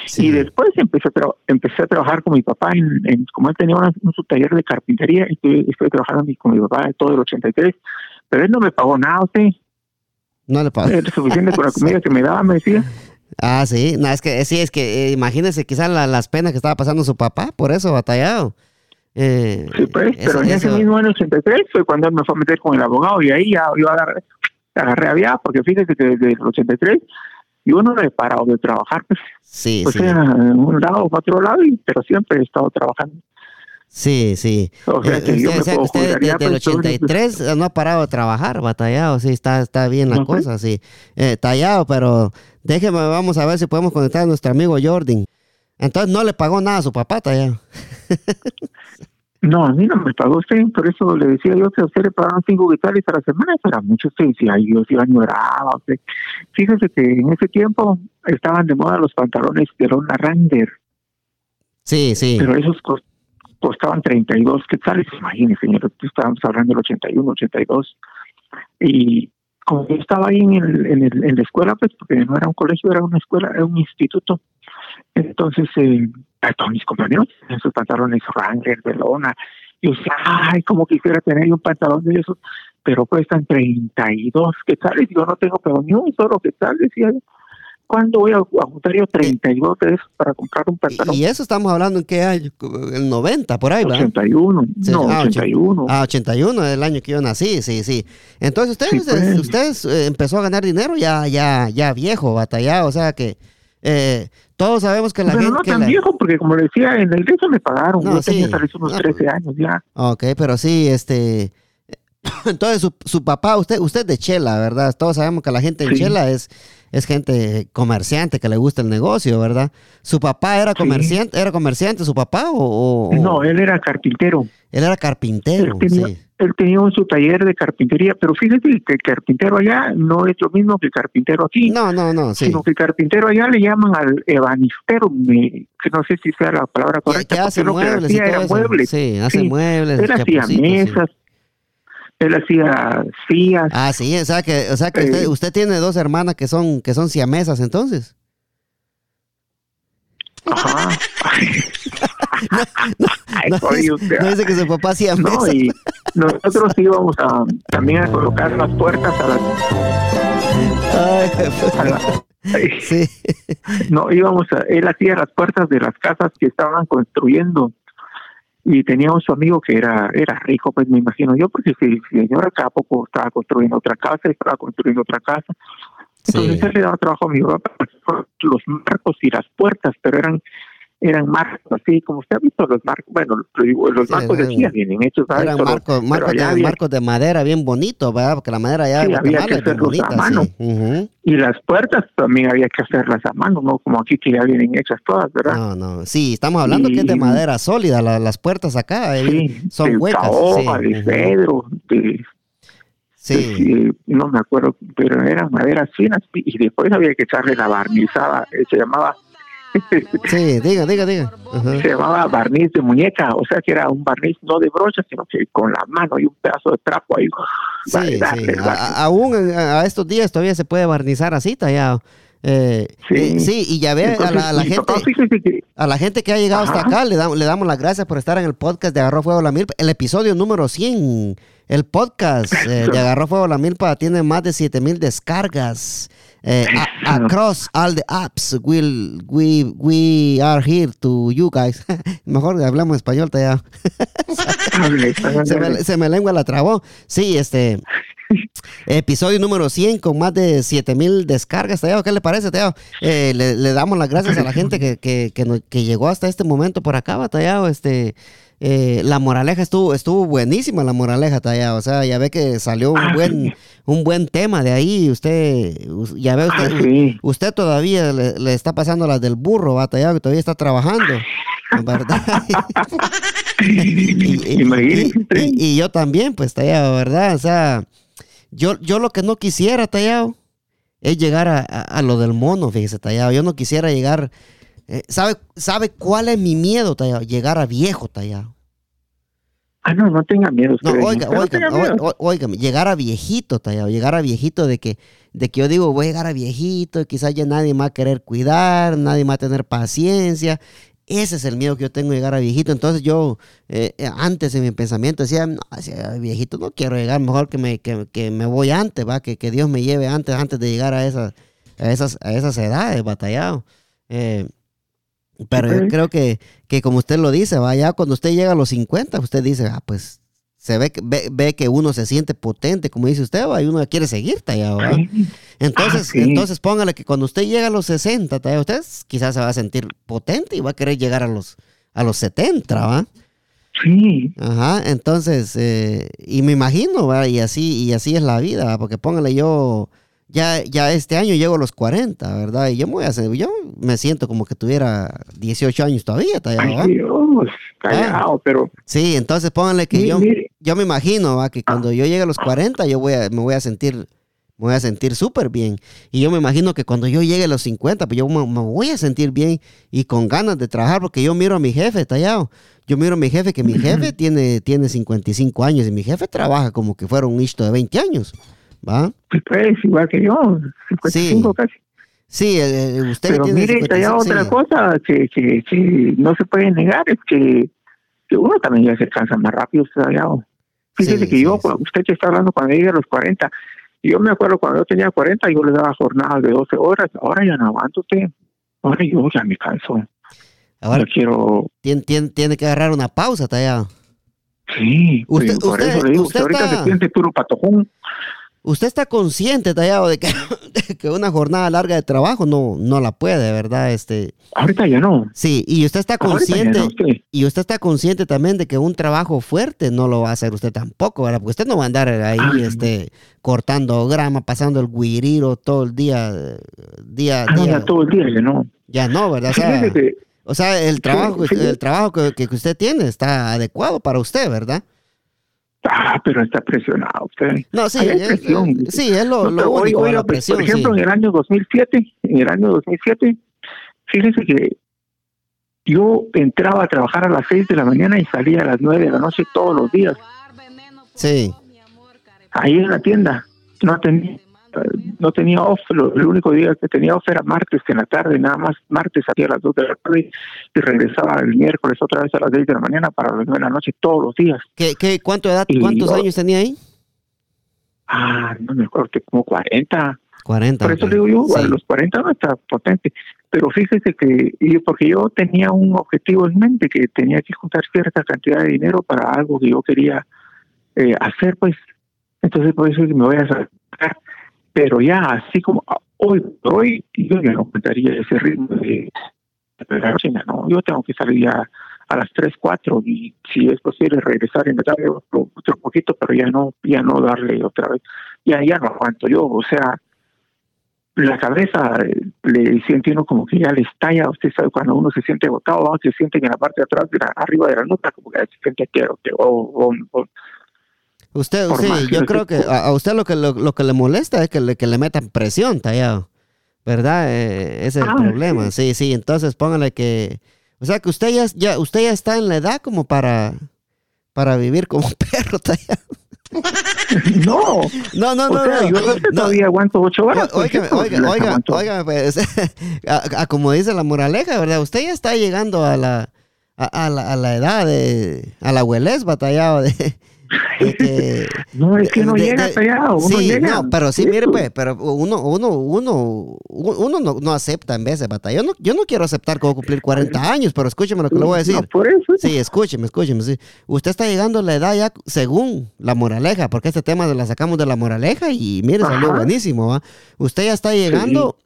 Sí. Y después empecé a, tra- empecé a trabajar con mi papá, en, en- como él tenía una- un su taller de carpintería, estuve, estuve trabajando con mi papá todo el 83, pero él no me pagó nada, usted, No le pago. era suficiente con la comida que me daba, me decía. Ah, sí. No, es que, sí, es que eh, imagínese quizás la- las penas que estaba pasando su papá, por eso batallado. Eh, Sí, pues, eso- pero en ese eso- mismo año 83 fue cuando él me fue a meter con el abogado y ahí ya yo agarré, agarré a viajar, porque fíjese que desde el 83 yo no he parado de trabajar, pues, Sí, pues sí. sea en un lado o otro lado, y, pero siempre he estado trabajando. Sí, sí. O sea, Eh, que yo usted, me o puedo usted desde el pues, todo- 83 no ha parado de trabajar, batallado, sí, está, está bien la pues. cosa, sí. Eh, tallado, pero déjeme, vamos a ver si podemos conectar a nuestro amigo Jordan. Entonces no le pagó nada a su papá, tallado. No, a mí no me pagó usted, por eso le decía yo que a usted le pagaban cinco guitarras a la semana, eso era mucho. Usted decía, ay, yo sí añoraba. Usted. Fíjese que en ese tiempo estaban de moda los pantalones de lona Ranger, Sí, sí. pero esos cos- costaban 32 quetzales. Imagínese, señor, estábamos hablando del 81, 82. Y como yo estaba ahí en, el, en, el, en la escuela, pues, porque no era un colegio, era una escuela, era un instituto. Entonces, eh, a todos mis compañeros, en sus pantalones Wrangler de lona. Yo decía, ay, como quisiera tener un pantalón de esos, pero cuestan 32 quetzales. Yo no tengo pero ni un solo quetzal, decía yo. cuándo voy a, a juntar yo 32 de esos para comprar un pantalón? Y eso estamos hablando en qué año? El 90, por ahí, ¿verdad? 81, Sí, no, ah, 81. Ah, 81, el año que yo nací, sí, sí. Entonces usted, Sí, pues. usted, eh, empezó a ganar dinero ya, ya, ya viejo, batallado, o sea que eh, todos sabemos que la Pero gente... no que tan la- viejo, porque como le decía, en el ingreso me pagaron. No, yo tenía sí. tal vez unos No, 13 años ya. Ok, pero sí, este... Entonces su, su papá, usted, usted de Chela, ¿verdad? Todos sabemos que la gente en Sí. Chela es, es gente comerciante que le gusta el negocio, ¿verdad? ¿Su papá era Sí. comerciante, era comerciante, su papá o, No, él era carpintero. él era Él carpintero? tenía, sí. Él tenía su taller de carpintería, pero fíjate que el carpintero allá no es lo mismo que el carpintero aquí, No, no, no, sí. sino que el carpintero allá le llaman al ebanistero, que no sé si sea la palabra correcta, que hace porque lo que muebles hacía era eso. muebles. Sí, hace Sí. muebles. Él hacía sí. mesas, él hacía sillas. Ah, sí, o sea que, o sea que usted, Eh. usted tiene dos hermanas que son, que son siamesas entonces. Ajá. Ay, No, dice- usted, no dice que su papá siamesa. No, y nosotros íbamos a, también a colocar las puertas a las... Ay, a sí. no, íbamos a... Él hacía las puertas de las casas que estaban construyendo y teníamos su amigo que era era rico, pues me imagino yo, porque si el señor acá a poco estaba construyendo otra casa, estaba construyendo otra casa. Entonces él le daba trabajo a mi papá los marcos y las puertas, pero eran eran marcos así, como usted ha visto los marcos, bueno, los Sí, marcos de ya vienen hechos, ¿sabes? Eran marcos, marcos, de, había- marcos de madera bien bonitos, ¿verdad? Porque la madera Sí, en había que hacerlos a mano. Sí. Y las puertas también había que hacerlas a mano, no como aquí que ya vienen hechas todas, ¿verdad? No, no. Sí, estamos hablando que es de madera sólida. la- las puertas acá eh, son de huecas. caoba, de cedro, de, Sí. no me acuerdo, pero eran maderas finas y después había que echarle la barnizada, eh, se llamaba Sí, diga, diga, diga. Ajá. se llamaba barniz de muñeca, o sea que era un barniz no de brocha, sino que con la mano y un pedazo de trapo ahí. Sí, darle, sí. darle. A- aún a, estos días todavía se puede barnizar así, tallado. Eh, Sí. eh, sí, y ya ve a la, a la mi gente, que- a la gente que ha llegado hasta acá, le, damos le damos las gracias por estar en el podcast de Agarró Fuego la Milpa, el episodio número 100. El podcast eh, de Agarró Fuego la Milpa tiene más de 7000 descargas. Eh, a- across all the apps, we'll, we, we are here to you guys. Mejor hablamos español. Hable, se, me, hable. se me lengua la trabó. Sí, este. Episodio número 100 con más de 7000 descargas, Teo. ¿Qué le parece, Teo? Eh, le, le damos las gracias a la gente que, que, que llegó hasta este momento por acá, Batallado. Este, eh, la moraleja estuvo, estuvo buenísima, la moraleja, Tallado. O sea, ya ve que salió un Ah, buen, sí. un buen tema de ahí. Usted, us- ya ve usted, Ah, sí. usted todavía le, le está pasando las del burro, Batallado, que todavía está trabajando. ¿Verdad? y, y- Imagínese usted. y- y yo también, pues, Tallado, ¿verdad? O sea, yo, yo lo que no quisiera, Tallado, es llegar a, a- a lo del mono, fíjese, Tallado. Yo no quisiera llegar. Eh, ¿sabe, ¿Sabe cuál es mi miedo, Tallado? Llegar a viejo, Tallado. Ah, no, no tenga miedo. No, usted, oiga, no oiga, miedo. oiga, óigame, llegar a viejito, Tallado, llegar a viejito de que, de que yo digo, voy a llegar a viejito, quizás ya nadie me va a querer cuidar, nadie me va a tener paciencia. Ese es el miedo que yo tengo de llegar a viejito. Entonces yo, eh, eh, antes en mi pensamiento decía, no, hacia viejito no quiero llegar, mejor que me, que, que me voy antes, va, que, que Dios me lleve antes, antes de llegar a esas, a esas, a esas edades, batallado. Eh, pero yo creo que, que como usted lo dice, va, ya cuando usted llega a los 50, usted dice, ah, pues se ve, que- ve, ve que uno se siente potente, como dice usted, va, y uno quiere seguir tallado. Entonces, Ah, sí. entonces póngale que cuando usted llega a los 60, tallado, usted quizás se va a sentir potente y va a querer llegar a los, a los 70, ¿va? Sí, Ajá, entonces, eh, y me imagino, ¿va? Y así, y así es la vida, porque póngale yo, ya, ya este año llego a los 40, ¿verdad? Y yo me voy a hacer, yo me siento como que tuviera 18 años todavía, ay Dios, callado, pero Sí, entonces pónganle que yo, mire, yo me imagino ¿va? que cuando yo llegue a los 40 yo voy a, me voy a sentir me voy a sentir súper bien. Y yo me imagino que cuando yo llegue a los 50, pues yo me, me voy a sentir bien y con ganas de trabajar, porque yo miro a mi jefe, tallado. Yo miro a mi jefe, que mi jefe tiene, tiene 55 años y mi jefe trabaja como que fuera un hijo de 20 años. ¿Va? pues igual que yo, 55 casi. Sí, eh, eh, usted Pero tiene mire, 55, hay otra sí. cosa que, que, que no se puede negar, es que, que uno también ya se cansa más rápido, usted Fíjese Sí, que sí, yo, sí. usted que está hablando cuando llegue a los 40, Y yo me acuerdo cuando yo tenía 40, yo le daba jornadas de 12 horas. Ahora ya no aguanto usted. Ahora yo ya me canso. Ahora Yo quiero. tiene, tiene, tiene que agarrar una pausa, tallado. Sí, Usted- pues, por usted- eso le digo, usted usted ahorita está- se siente puro patojón. Usted está consciente, tallado, de que, de que una jornada larga de trabajo no, no la puede, ¿verdad? Este, Ahorita ya no. sí, y usted está consciente, no, y usted está consciente también de que un trabajo fuerte no lo va a hacer usted tampoco, ¿verdad? Porque usted no va a andar ahí, Ah, este, cortando grama, pasando el guiriro todo el día, día, Ah, día. ya todo el día ya no. Ya no, ¿verdad? O sea, o el trabajo, el trabajo que, que usted tiene está adecuado para usted, ¿verdad? Ah, pero está presionado usted. No, sí, es, presión. sí, es lo, No, lo único, oiga, la pues, presión, por ejemplo, sí. en el año 2007, en el año 2007, fíjese que yo entraba a trabajar a las 6 de la mañana y salía a las 9 de la noche todos los días, Sí. ahí en la tienda. No tenía, eh, no tenía off, lo- el único día que tenía off era martes en la tarde, nada más martes salía a las 2 de la tarde y regresaba el miércoles otra vez a las 6 de la mañana para las 9 de la noche todos los días. ¿Qué, qué, cuánto edad, Y ¿Cuántos yo- años tenía ahí? Ah, no me acuerdo, que como 40. 40. Por eso ok. le digo yo, a los 40 no está potente. Pero fíjese que, y porque yo tenía un objetivo en mente, que tenía que juntar cierta cantidad de dinero para algo que yo quería eh, hacer, pues. Entonces, por eso me voy a sacar. Pero ya, así como a- hoy hoy, yo ya no contaría ese ritmo de, la China, ¿no? Yo tengo que salir ya a las 3, 4 y si es posible regresar y me darle otro, poquito, pero ya no, ya no darle otra vez. Ya, ya no aguanto yo, o sea, la cabeza eh, le siente uno como que ya le estalla, usted sabe cuando uno se siente agotado, se siente en la parte de atrás, de la- arriba de la nuca, como que se siente que, o- o- Usted, por sí, yo no creo que a, a usted lo que lo, lo que le molesta es que le, que le metan presión, tallado. ¿Verdad? Eh, ese es el Ah, problema. Sí, sí, entonces póngale que. O sea que usted ya, ya, usted ya está en la edad como para, para vivir como un perro, tallado. no, No, no, o no. sea, no. yo No. todavía aguanto ocho horas. Oiga, oiga, oiga, oiga, pues, a, a como dice la moraleja, ¿verdad? Usted ya está llegando a la, a, a la, a la edad de, a la huelez batallado de, que... No, es que no de- llega de- hasta allá, uno sí, llega. no, pero sí, mire, pues, pero uno, uno, uno, uno no, no acepta en veces, batalla. Yo no, yo no quiero aceptar que voy a cumplir 40 años, pero escúcheme lo que le voy a decir. No, por eso. Sí, escúcheme, escúcheme. Sí. Usted está llegando a la edad ya según la moraleja, porque este tema la sacamos de la moraleja y mire, salió Ajá. buenísimo. ¿va? Usted ya está llegando,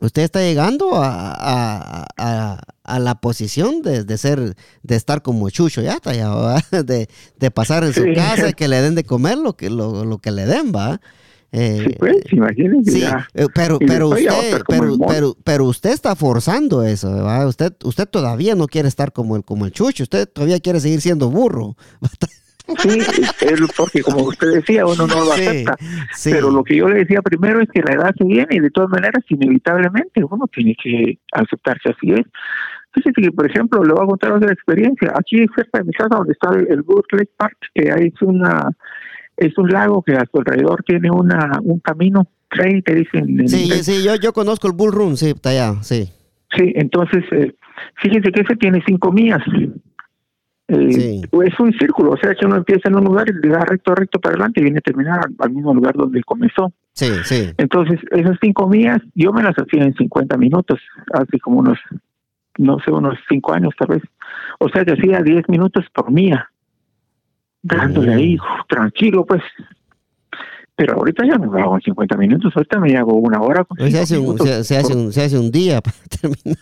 usted está llegando a, a- a- a la posición de, de ser, de estar como chucho, ya está, ya. De, de pasar en su Sí. casa y que le den de comer lo que, lo, lo que le den, va. Eh, Sí, pues, imagínense Sí, ya. eh, pero, pero usted, pero, pero, pero usted está forzando eso, ¿verdad? Usted, usted todavía no quiere estar como el, como el chucho, usted todavía quiere seguir siendo burro. Sí, es porque como usted decía, uno no lo Sí, acepta. sí. Pero lo que yo le decía primero es que la edad se viene y de todas maneras, inevitablemente, uno tiene que aceptarse así es. Fíjese que, por ejemplo, le voy a contar otra experiencia. Aquí cerca de mi casa, donde está el, el Good Lake Park, que hay es una es un lago que a su alrededor tiene una un camino, trail, que dicen. en Sí, sí, yo, yo conozco el Bull Run, sí, está allá, sí. Sí, entonces, eh, fíjense que ese tiene cinco millas. Eh, Sí. Es un círculo, o sea que uno empieza en un lugar y le da recto, recto para adelante y viene a terminar al, al mismo lugar donde comenzó. Sí, sí. Entonces, esas cinco millas, yo me las hacía en 50 minutos, hace como unos, no sé, unos cinco años tal vez. O sea que hacía 10 minutos por milla, dándole ahí, uf, tranquilo, pues. Pero ahorita ya no me hago en 50 minutos, ahorita me hago una hora. Con se, hace un, minutos se, se hace por- un, se hace un día para terminar.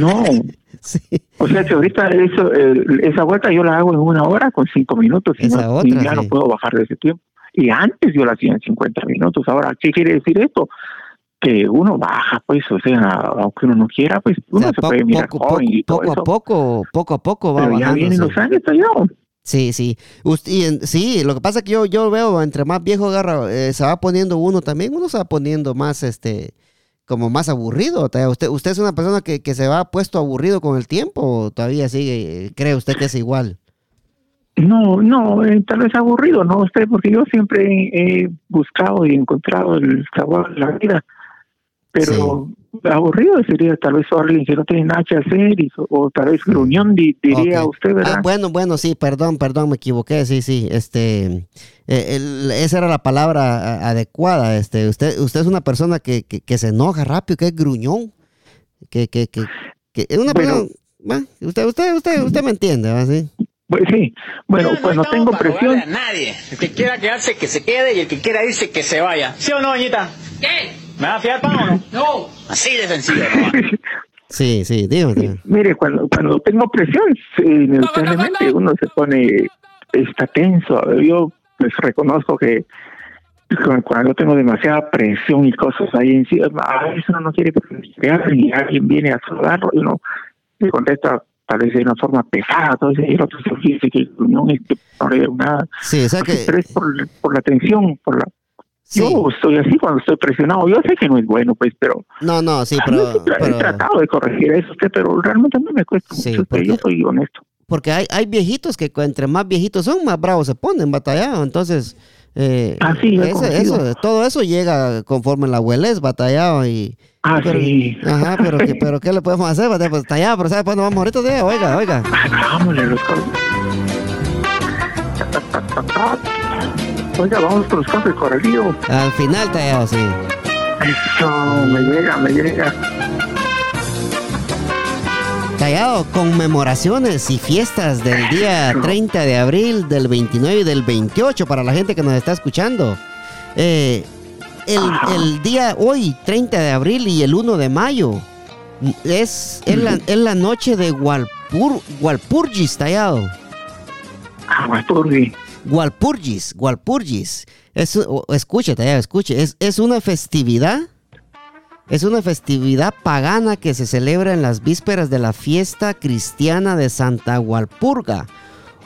No, Sí. o sea que ahorita eso, eh, esa vuelta yo la hago en una hora con cinco minutos y, no- otra, y ya sí. no puedo bajar de ese tiempo. Y antes yo la hacía en 50 minutos. Ahora, ¿qué quiere decir esto? Que uno baja, pues, o sea, aunque uno no quiera, pues O uno sea, se puede mirar poco, joven y todo poco, eso. a poco, poco a poco va pero ya bajando. vienen sí. los años allá. Sí, sí. Ust- y en- sí, lo que pasa es que yo, yo veo, entre más viejo agarra, eh, se va poniendo uno también, uno se va poniendo más, este, como más aburrido. ¿Usted, usted es una persona que, que se va puesto aburrido con el tiempo o todavía sigue, cree usted que es igual? No, no, eh, tal vez aburrido, ¿no? Usted, porque yo siempre he buscado y encontrado el sabor de la vida. Pero aburrido sería tal vez alguien que no tiene nada que hacer y, o tal vez gruñón di- diría usted, ¿verdad? Ah, bueno, bueno, sí, perdón, perdón, me equivoqué, sí, sí, este, eh, el- esa era la palabra adecuada, este, usted, usted es una persona que, que, que se enoja rápido, que es gruñón, que, que, que, que es una Bueno. persona, usted, usted, usted, usted me entiende, ¿va? Sí. Pues sí, bueno, No, no cuando estamos tengo para presión, a nadie. El que quiera quedarse, que se quede y el que quiera irse, que se vaya. ¿Sí o no, doñita? ¿Qué? ¿Me va a fiar pan o no? No. Así de sencillo, ¿no? Sí, sí, dígame, dígame. mire, cuando cuando tengo presión, sí, inevitablemente uno se pone, está tenso. Yo pues reconozco que cu- cuando tengo demasiada presión y cosas ahí encima, a veces uno no quiere que y alguien viene a saludarlo y uno le contesta vez de una forma pesada, entonces y el otro se dice que no es que no le nada. Sí, o sea que, Pero es por, por la tensión, por la... sí, Yo estoy así cuando estoy presionado. Yo sé que no es bueno, pues, pero no, no, sí, pero, he pero, tratado de corregir eso, pero realmente no me cuesta Sí, mucho. porque- Yo soy honesto. porque hay, hay viejitos que entre más viejitos son, más bravos se ponen, batallado, entonces, eh, Ah, sí, he eso, todo eso llega conforme la abuelez, batallado, y, Ah, pero- sí. Ajá, pero, ¿qué, pero ¿qué le podemos hacer? Batallado? Pues allá, pero ¿sabes cuándo vamos ahorita? Sí, Oiga, oiga. Los cosas. Oiga, vamos con los cosas de. Al final tallado, sí. Eso, me llega, me llega. Tallado, conmemoraciones y fiestas del día 30 de abril, del 29 y del 28 para la gente que nos está escuchando. Eh, el, el día hoy, 30 de abril y el 1 de mayo, es, es, la, es la noche de Walpur, Walpurgis, Tallado. Ah, Walpurgis. Es, o- escuche, Tallado, escuche. Es, es una festividad. Es una festividad pagana que se celebra en las vísperas de la fiesta cristiana de Santa Walpurga.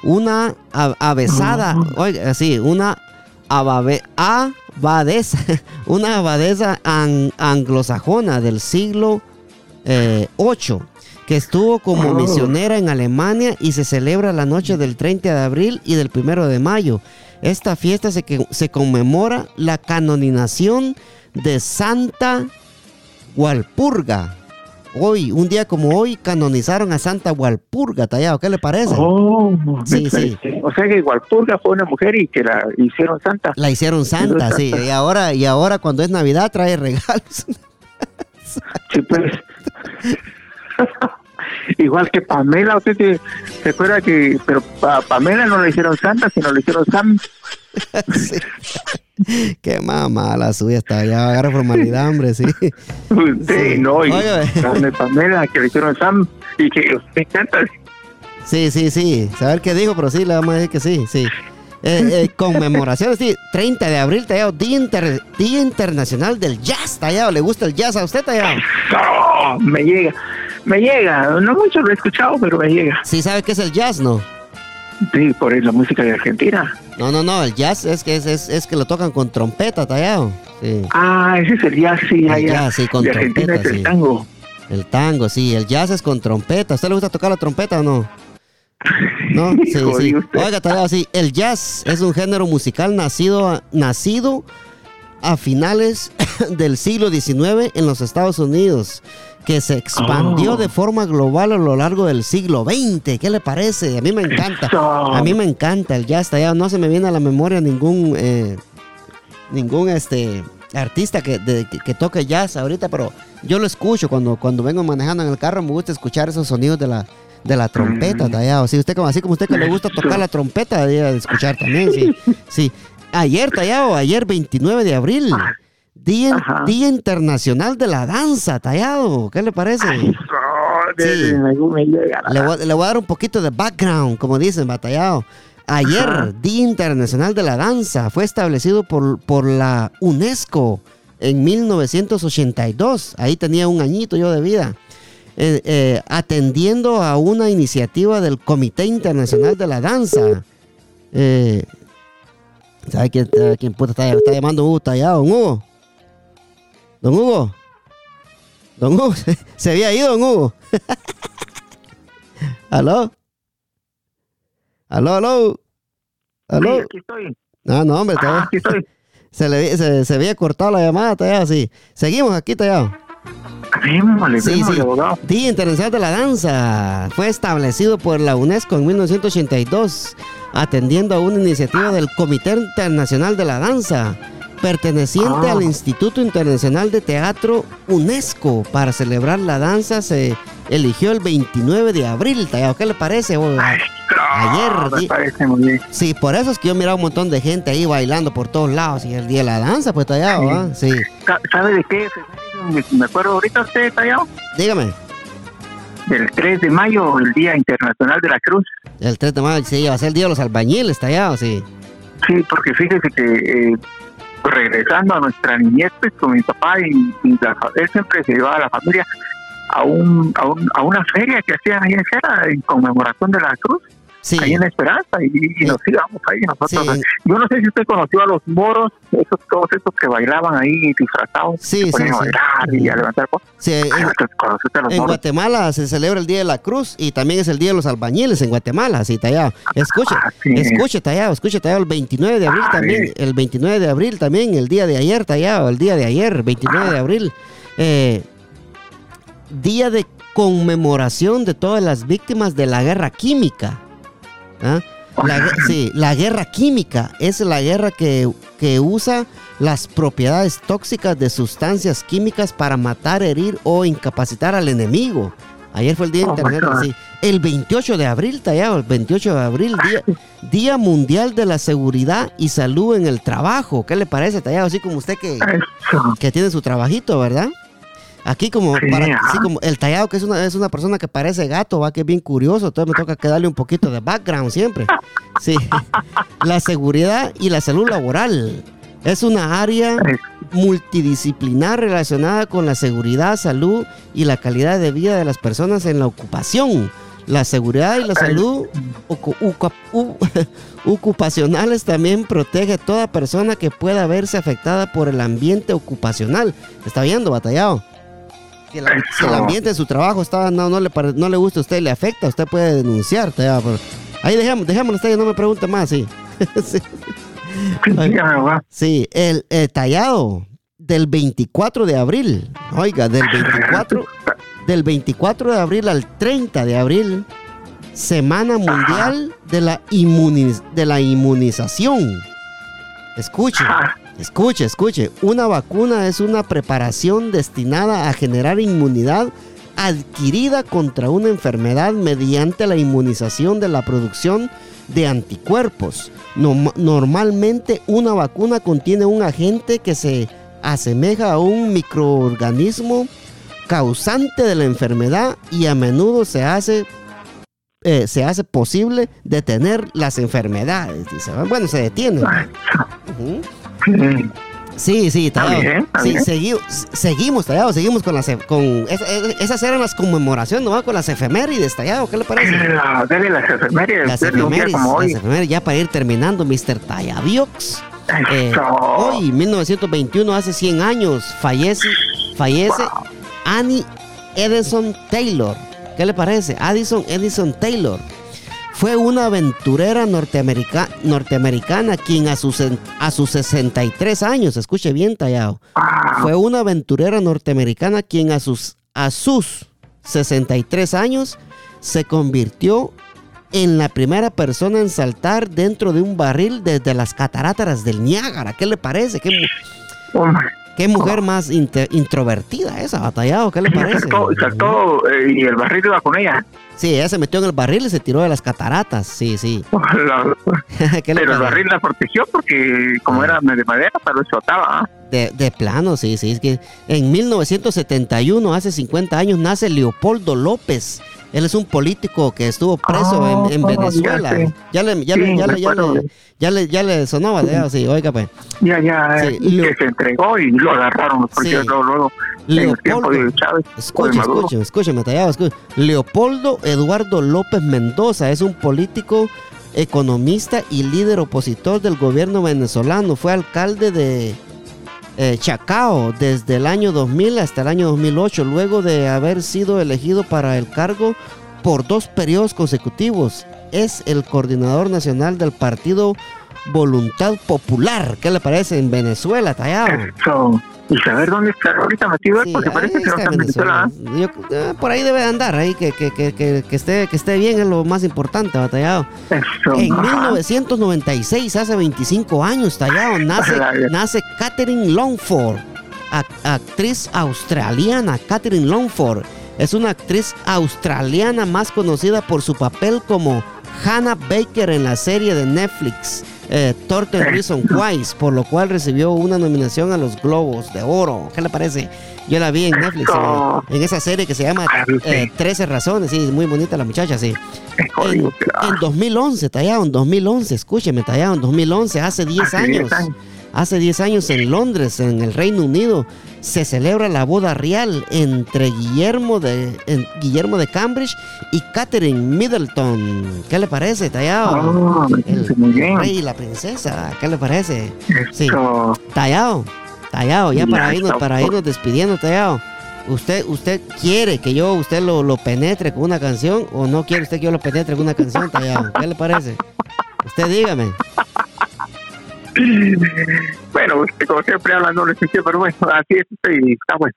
Una avesada, oiga, sí, una ababe- abadesa, una abadesa an- anglosajona del siglo eh, 8 que estuvo como misionera en Alemania y se celebra la noche del 30 de abril y del 1 de mayo. Esta fiesta se, se conmemora la canonización de Santa Walpurga. Hoy, un día como hoy, canonizaron a Santa Walpurga, Tallado. ¿Qué le parece? Oh, Sí, sí. O sea que Gualpurga fue una mujer y que la hicieron santa. La hicieron santa, sí. Y ahora, y ahora cuando es Navidad trae regalos. Sí, pues. Igual que Pamela, usted se, se acuerda que, pero a Pamela no le hicieron santa, sino le hicieron Sam. Sí. Qué mamá la suya está ya agarra formalidad, hombre, sí. Usted, Sí. no, y Pamela que le hicieron Sam y que usted canta. Sí, sí, sí. Saber qué dijo, pero sí, le vamos a decir que sí, sí. Eh, eh, conmemoraciones, sí. 30 de abril, Tallado, Día, Inter- Día Internacional del Jazz, Tallado. ¿Le gusta el jazz a usted, Tallado? Oh, me llega, me llega. No mucho lo he escuchado, pero me llega. Sí, ¿sabe qué es el jazz, no? Sí, por la música de Argentina. No, no, no, el jazz es que es, es, es que lo tocan con trompeta, Tallado. Sí. Ah, ese es el jazz, sí, El allá. jazz, sí, con de Argentina trompeta, es el tango. El tango, sí, el jazz es con trompeta. ¿A usted le gusta tocar la trompeta o no? No, sí, sí. Oiga, todavía sí. El jazz es un género musical nacido, nacido a finales del siglo XIX en los Estados Unidos, que se expandió Oh. de forma global a lo largo del siglo XX. ¿Qué le parece? A mí me encanta. A mí me encanta el jazz. Ya no se me viene a la memoria ningún eh, ningún este artista que, de- que, que toque jazz ahorita, pero yo lo escucho cuando, cuando vengo manejando en el carro. Me gusta escuchar esos sonidos de la de la trompeta, Mm. Sí, usted como así como usted que le gusta tocar la trompeta, de escuchar también, sí. Sí. Ayer, tallado, ayer 29 de abril. Día. Día Internacional de la Danza, tallado. ¿Qué le parece? Sí. me- llega Le voy, le voy a dar un poquito de background, como dicen, batallado. Ayer, Ajá. Día Internacional de la Danza, fue establecido por, por la UNESCO en 1982. Ahí tenía un añito yo de vida. Eh, eh, atendiendo a una iniciativa del Comité Internacional de la Danza. Eh, ¿Sabe quién, quién puta está, está llamando Hugo Tallado? Hugo. Don Hugo. Don Hugo. Se había ido, Don Hugo. ¿Aló? ¿Aló, aló? ¿Aló? Sí, aquí estoy. No, no, hombre, Ah, todavía- aquí estoy. se, le, se, se había cortado la llamada, tallado, sí. Seguimos aquí, tallado. Démosle, Sí, démosle, sí. abogado. Día Internacional de la Danza fue establecido por la UNESCO en 1982, atendiendo a una iniciativa del Comité Internacional de la Danza, perteneciente Ah. al Instituto Internacional de Teatro UNESCO. Para celebrar la danza se eligió el 29 de abril. Tallado. ¿Qué le parece? Ay, Ayer, no, me di- parece muy bien. Sí, por eso es que yo miraba un montón de gente ahí bailando por todos lados. Y el día de la danza, pues tallado, Sí. ¿ah? Sí. Sa- ¿Sabe de qué? Me, acuerdo ahorita usted, Tallado, Dígame. del 3 de mayo, el Día Internacional de la Cruz. El 3 de mayo, sí, va a ser el día de los albañiles, tallado, sí. Sí, porque fíjese que eh, regresando a nuestra niñez, pues con mi papá y, y la él siempre se llevaba a la familia a un, a, un, a una feria que hacían ahí en Cera en conmemoración de la cruz, Sí. ahí en la Esperanza, y, nos íbamos ahí nosotros. Sí. Yo no sé si usted conoció a los moros, esos todos esos que bailaban ahí disfrazados, Sí, se sí, ponían a sí. bailar y a levantar cosas. En, Ah, entonces, ¿conoció usted a los en moros? Guatemala se celebra el Día de la Cruz y también es el Día de los Albañiles en Guatemala, sí, tallado. Escuche, Ah, escuche, tallado, escuche, tallado, el 29 de abril Ay. también, el 29 de abril también, el día de ayer, tallado, el día de ayer, 29 de abril. eh, día de conmemoración de todas las víctimas de la guerra química. ¿Ah? La, sí, la guerra química es la guerra que, que usa las propiedades tóxicas de sustancias químicas para matar, herir o incapacitar al enemigo. Ayer fue el Día Oh, Internacional. Sí. El 28 de abril, tallado, el 28 de abril, día, día Mundial de la Seguridad y Salud en el Trabajo. ¿Qué le parece, tallado? Así como usted que, que tiene su trabajito, ¿verdad? Aquí como, Sí, para, ajá. sí, como el tallado que es una, es una persona que parece gato, va que es bien curioso, entonces me toca que darle un poquito de background siempre. Sí. La seguridad y la salud laboral es una área multidisciplinar relacionada con la seguridad, salud y la calidad de vida de las personas en la ocupación. La seguridad y la salud ocupacionales también protege a toda persona que pueda verse afectada por el ambiente ocupacional. ¿Está viendo, batallado? Si el, si el ambiente de su trabajo está, no, no, le, no le gusta a usted, le afecta, usted puede denunciar. tallado, pero- ahí dejamos, dejémoslo, está no me pregunte más, sí. ya. Sí, el, eh, tallado del 24 de abril. Oiga, del 24, del 24 de abril al 30 de abril, Semana Mundial de la, inmuniz- de la Inmunización. Escuche, Ah, escuche, escuche. Una vacuna es una preparación destinada a generar inmunidad adquirida contra una enfermedad mediante la inmunización de la producción de anticuerpos. Normalmente una vacuna contiene un agente que se asemeja a un microorganismo causante de la enfermedad y a menudo se hace eh, se hace posible detener las enfermedades. dice. Bueno, se detienen. Ujú. sí. Sí, sí, Está tallado. bien, Sí, segui- seguimos, tallado, seguimos con las... e- Con, es- es- esas eran las conmemoraciones, ¿no? Con las efemérides, tallado, ¿qué le parece? La- Dele las efemérides, Las efemérides, como hoy. las efemérides, ya para ir terminando, Mr. Tallaviox. Eh, hoy, 1921, hace 100 años, fallece, fallece Annie Edison Taylor. ¿Qué le parece? Addison Edison Taylor. Fue una aventurera norteamerica- norteamericana quien a sus, a sus 63 años, escuche bien tallado, fue una aventurera norteamericana quien a sus, a sus 63 años se convirtió en la primera persona en saltar dentro de un barril desde las cataratas del Niágara. ¿Qué le parece? ¿Qué, qué mujer más inte- introvertida esa, batallado? ¿Qué le parece? saltó, eh, y el barril iba con ella. Sí, ella se metió en el barril y se tiró de las cataratas. Sí, sí. La- ¿Qué le pero el barril la protegió porque como era de madera, pero explotaba. ¿ah? De, de plano, sí, sí. Es que en 1971, hace 50 años, nace Leopoldo López. Él es un político que estuvo preso Ah, en, en ya Venezuela. Ya le, ya, Sí, le, ya, le, ya, le, ya, le, ya le sonó, ¿verdad? Sí, oiga, pues. Ya, ya, Sí, eh, y que se entregó y lo agarraron los policías Sí. luego, luego en el tiempo Leopoldo. de Chávez. o de Escuche, Maduro. escuche, escúcheme, tallado, escuche. Leopoldo Eduardo López Mendoza es un político, economista y líder opositor del gobierno venezolano. Fue alcalde de eh, Chacao desde el año 2000 hasta el año 2008, luego de haber sido elegido para el cargo por dos periodos consecutivos. Es el coordinador nacional del partido Voluntad Popular. ¿Qué le parece en Venezuela, tallado? Eso. y saber dónde está ahorita metido Sí, porque parece que no está en en Venezuela. Venezuela. Yo- eh, por ahí debe de andar, ahí que, que, que, que, que esté, que esté bien es lo más importante, batallado. Eso, En ajá. 1996, hace 25 años, tallado, nace, nace Catherine Longford, ac- actriz australiana. Catherine Longford es una actriz australiana más conocida por su papel como Hannah Baker en la serie de Netflix. Eh, Thirteen Reasons Why, por lo cual recibió una nominación a los Globos de Oro. ¿Qué le parece? Yo la vi en Netflix, en, en esa serie que se llama Ah, eh, 13 Razones. Sí, muy bonita la muchacha, sí. En, en 2011, Tallado, en 2011, escúcheme, Tallado, en 2011, hace 10 Hace años. 10 años. Hace 10 años en Londres, en el Reino Unido, se celebra la boda real entre Guillermo de, en- Guillermo de Cambridge y Catherine Middleton. ¿Qué le parece, Tallado? Oh, me el, parece muy bien. el rey y la princesa, ¿qué le parece? Sí. Tallado, Tallado, ya para irnos, para irnos despidiendo, Tallado. ¿Usted, ¿Usted quiere que yo usted lo, lo penetre con una canción o no quiere usted que yo lo penetre con una canción, Tallado? ¿Qué le parece? Usted dígame. Bueno, usted como siempre hablando no sitio, pero bueno, así es usted y está bueno.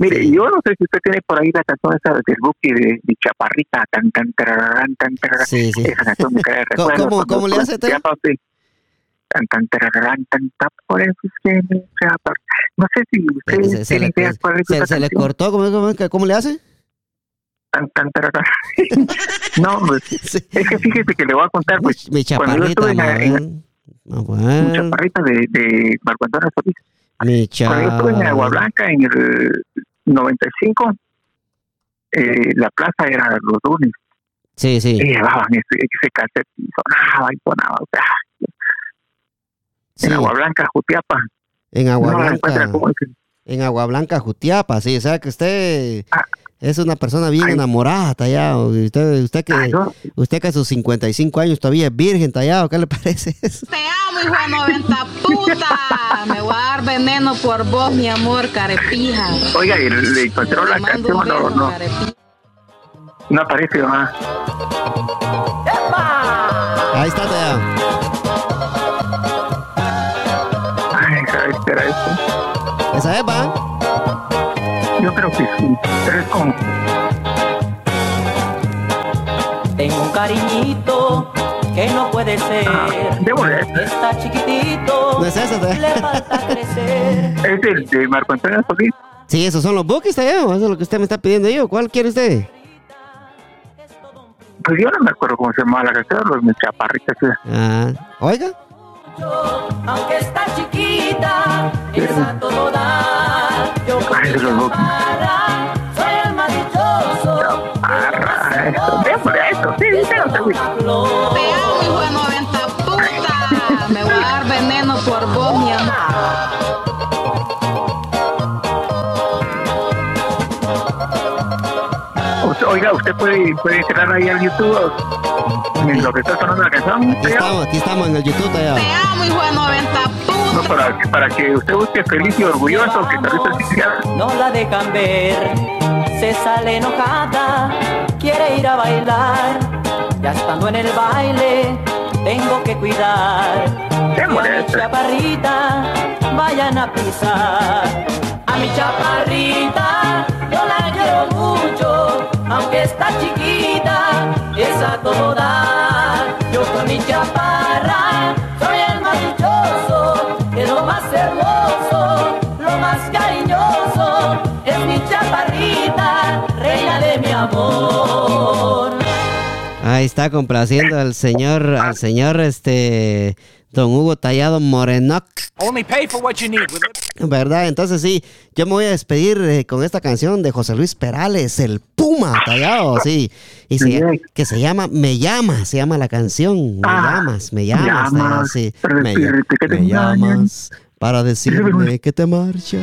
Mire, Sí. yo no sé si usted tiene por ahí la canción esa del Buki de, de Chaparrita, tan tan tararán, tan tararán. Sí, sí. Esa canción me cae de ¿Cómo- recuerdo. cómo- le hace. Tan tan tararán, tan tan por eso es que me chapar. No sé si usted Se, se tiene idea cuál es se- le cortó, ¿cómo, cómo- cómo le hace? Tan tan tararán. no, pues, Sí. es que fíjese que le voy a contar, pues, Mi cuando yo estuve en la- en la- man. No, un bueno. chaparrita de, de Marco Antonio Solís. Mi Cuando yo estuve en Agua. Blanca en el 95, eh, la plaza era los lunes Sí, sí. y llevaban ese, ese cassette y sonaba y sonaba. O sea, sí. en Agua Blanca, Jutiapa, En Agua no Blanca. En Agua Blanca, Jutiapa, sí. O sea que usted Ah. Es una persona bien Ay. enamorada, tallado. Usted, usted que, Ah, usted que a sus 55 años todavía es virgen, tallado. ¿Qué le parece eso? Te amo, hijo de 90 puta. Me voy a dar veneno por vos, mi amor, carepija. Oiga, y le encontró la canción, no, beso, no, carepija. no aparece más. Ahí está, tallado. Ay, ¿sabes qué era esto? Esa es, va. Yo creo que sí, pero es como, Tengo un cariñito que no puede ser. démosle, Está chiquitito, No es le tallado. falta crecer. es el de Marco Antonio Solís. Sí, esos son los bookies. Eso es lo que usted me está pidiendo yo. ¿Cuál quiere usted? Pues yo no me acuerdo cómo se llamaba la canción, los mis chaparritas. sí. Ah, oiga. Aunque está chiquita, es a todo dar. Yo con Ay, mi de los locos. chaparra soy el más dichoso. Chaparra, eso, démosle a eso, sí, démosle, güey. Te amo, hijo de 90 puta. Me voy a dar veneno por vos, Oiga, usted puede, puede entrar ahí al YouTube en lo que está sonando la canción. Aquí estamos, aquí estamos en el YouTube, tallado. Te amo, hijo de 90 No, para, que- para que usted busque feliz y orgulloso, que tal vez. No la dejan ver, se sale enojada, quiere ir a bailar. Ya estando en el baile, tengo que cuidar. Que a Démosle mi chaparrita vayan a pisar. A mi chaparrita yo la quiero mucho, aunque está chiquita, es a todo. Yo con mi chaparra soy el más dichoso, que lo más hermoso, lo más cariñoso, es mi chaparrita, reina de mi amor. Ahí está complaciendo al señor, al señor este Don Hugo Tallado Morenoc, Only pay for what you need. ¿verdad? Entonces sí, yo me voy a despedir eh, con esta canción de José Luis Perales, el Puma Tallado, sí, y se- que se llama Me llama, se llama la canción, Me Ah, llamas, me llamas, llamas, Tallado, sí, me, que llamas para decirme que te marchas.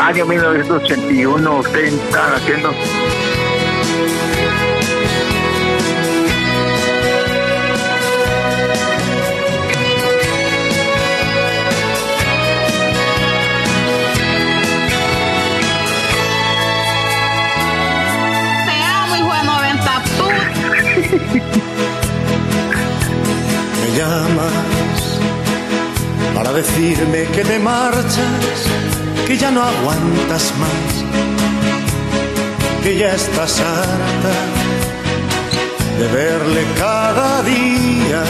Año 1981, usted está haciendo. Que te marchas, que ya no aguantas más, que ya estás harta de verle cada día,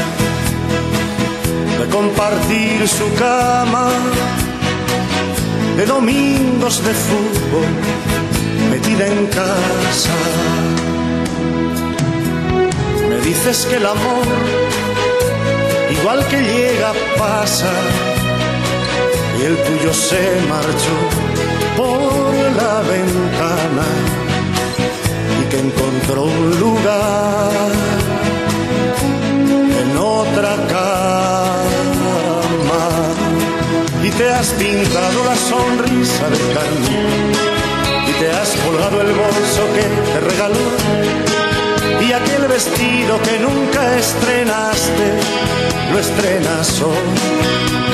de compartir su cama, de domingos de fútbol metida en casa. Me dices que el amor, igual que llega, pasa, y el tuyo se marchó por la ventana y que encontró un lugar en otra cama. Y te has pintado la sonrisa de carne y te has colgado el bolso que te regaló y aquel vestido que nunca estrenaste lo estrenas hoy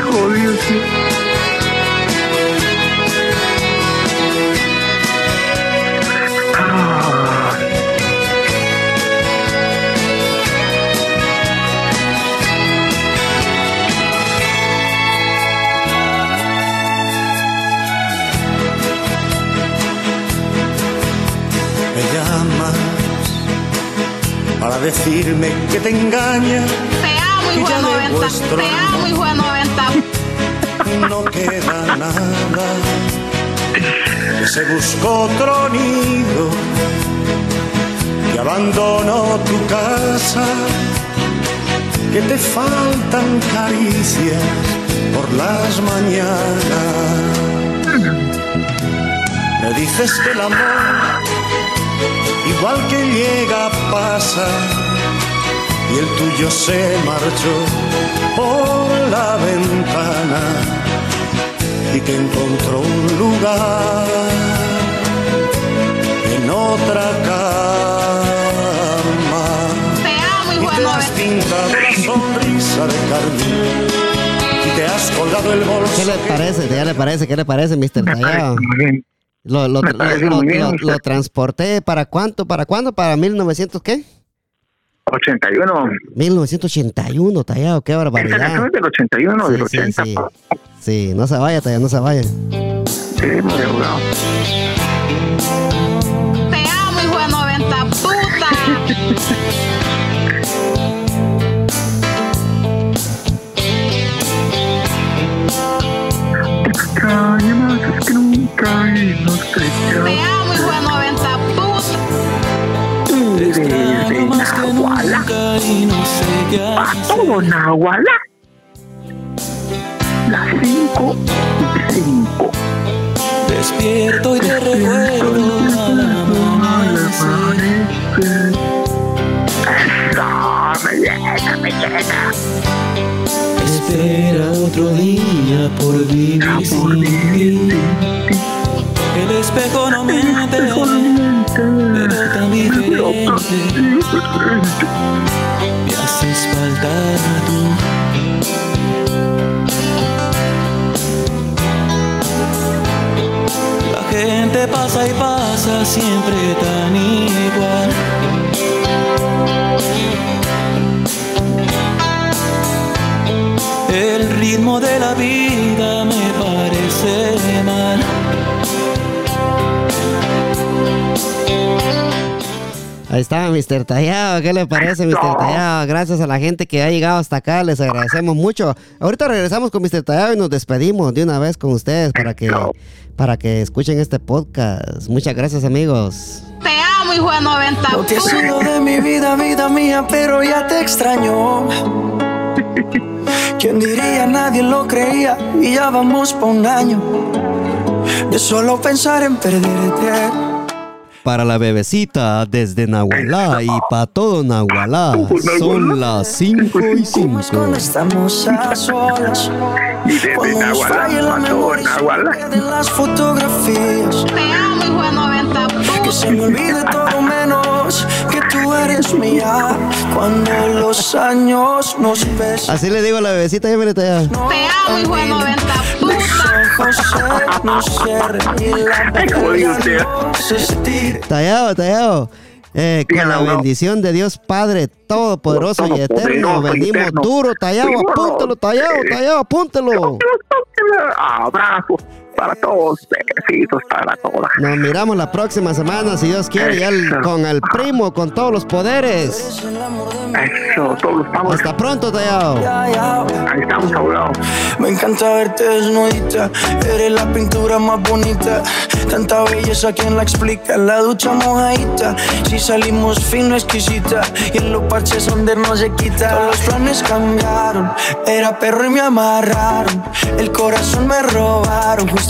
Jodido, sí. Me llamas para decirme que te engaña, amo, de de 90. vuestro Te amo, hijo de 90. no queda nada. Que se buscó otro nido y abandonó tu casa. Que te faltan caricias por las mañanas. Me dices que el amor, igual que llega, pasa y el tuyo se marchó por la ventana y que encontró un lugar en otra cama Te amo, y hijo de te has 90. pintado la sonrisa de carmín y te has colgado el bolso ¿Qué le parece? ¿Qué le parece? ¿Qué le parece, Mr. Tallado? Lo, lo, lo- lo transporté para cuánto, para cuándo, para 1900 qué? 81. 1981, Tallado, qué Esta barbaridad. canción es del 81, del Sí, sí, 80. sí. Sí, no se vaya, Tallado, no se vaya. Sí, muy abogado. Te amo, hijo de 90 puta. Extraña más que nunca y no sé A todo Nahuala. Las 5 y 5. Despierto y te recuerdo al amanecer. Eso, me llena. Espera otro día por vivir sin ti. El espejo no miente, Me haces falta tú. La gente pasa y pasa siempre tan igual. El ritmo de la vida Ahí está, Mr. Tallado. ¿Qué le parece, Mr. Tallado? Gracias a la gente que ha llegado hasta acá. Les agradecemos mucho. Ahorita regresamos con Mr. Tallado y nos despedimos de una vez con ustedes para que, para que escuchen este podcast. Muchas gracias, amigos. Te amo, hijo de 90 Lo que ha sido de mi vida, vida mía, pero ya te extraño. ¿Quién diría? Nadie lo creía y ya vamos por un año. De solo pensar en perderte. Para la bebecita desde Nahualá y para todo Nahualá. Son las 5 y 5. Cuando estamos a solas, cuando nos falle la memoria, y se queden las fotografías. Te amo, hijo de 90 Que se me olvide todo menos que tú eres mía. Cuando los años nos besan. Así le digo a la bebecita, ya me tallado. Te amo, hijo de 90 Los ojos se nos cierran y la piel ya no se estira. Tallado, tallado. Eh, con la bendición de Dios Padre Todopoderoso y Eterno, venimos duro, tallado, Duro. apúntalo, tallado, tallado, apúntalo. Abrazos para todos, besitos para todas. Nos miramos la próxima semana, si Dios quiere, ya el- con el primo, con todos los poderes. Eso, todos estamos, Hasta pronto, tallado. Ahí estamos hablados. Me encanta verte desnudita, eres la pintura más bonita. Tanta belleza, ¿quién la explica? En la ducha mojadita, si salimos fino, exquisita. Y en los parches donde no se quita. Todos los planes cambiaron, era perro y me amarraron. El corazón me robaron, justo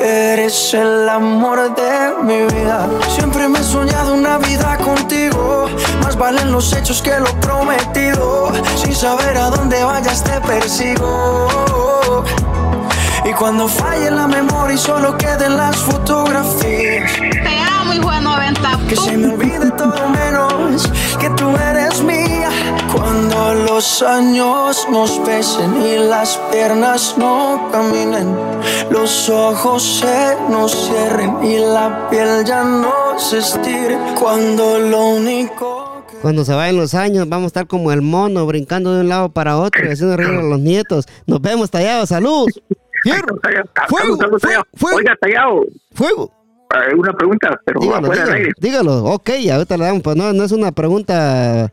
Eres el amor de mi vida. Siempre me he soñado una vida contigo. Más valen los hechos que lo prometido. Sin saber a dónde vayas te persigo. Y cuando falle la memoria y solo queden las fotografías. Te amo, hijo de 90 Que se me olvide todo menos que tú eres mía. Cuando los años nos pesen y las piernas no caminen, los ojos se nos cierren y la piel ya no se estire. Cuando lo único que Cuando se vayan los años, vamos a estar como el mono, brincando de un lado para otro y haciendo reír a los nietos. Nos vemos, tallado. ¡Salud! ¡Fierro! ¡Fuego! ¡Fuego! Tallado. ¡Fuego! Oiga, Tallado, ¡Fuego! eh, una pregunta, pero Dígalo, afuera del dígalo, aire. dígalo. Ok, ahorita le damos. Pues no, no es una pregunta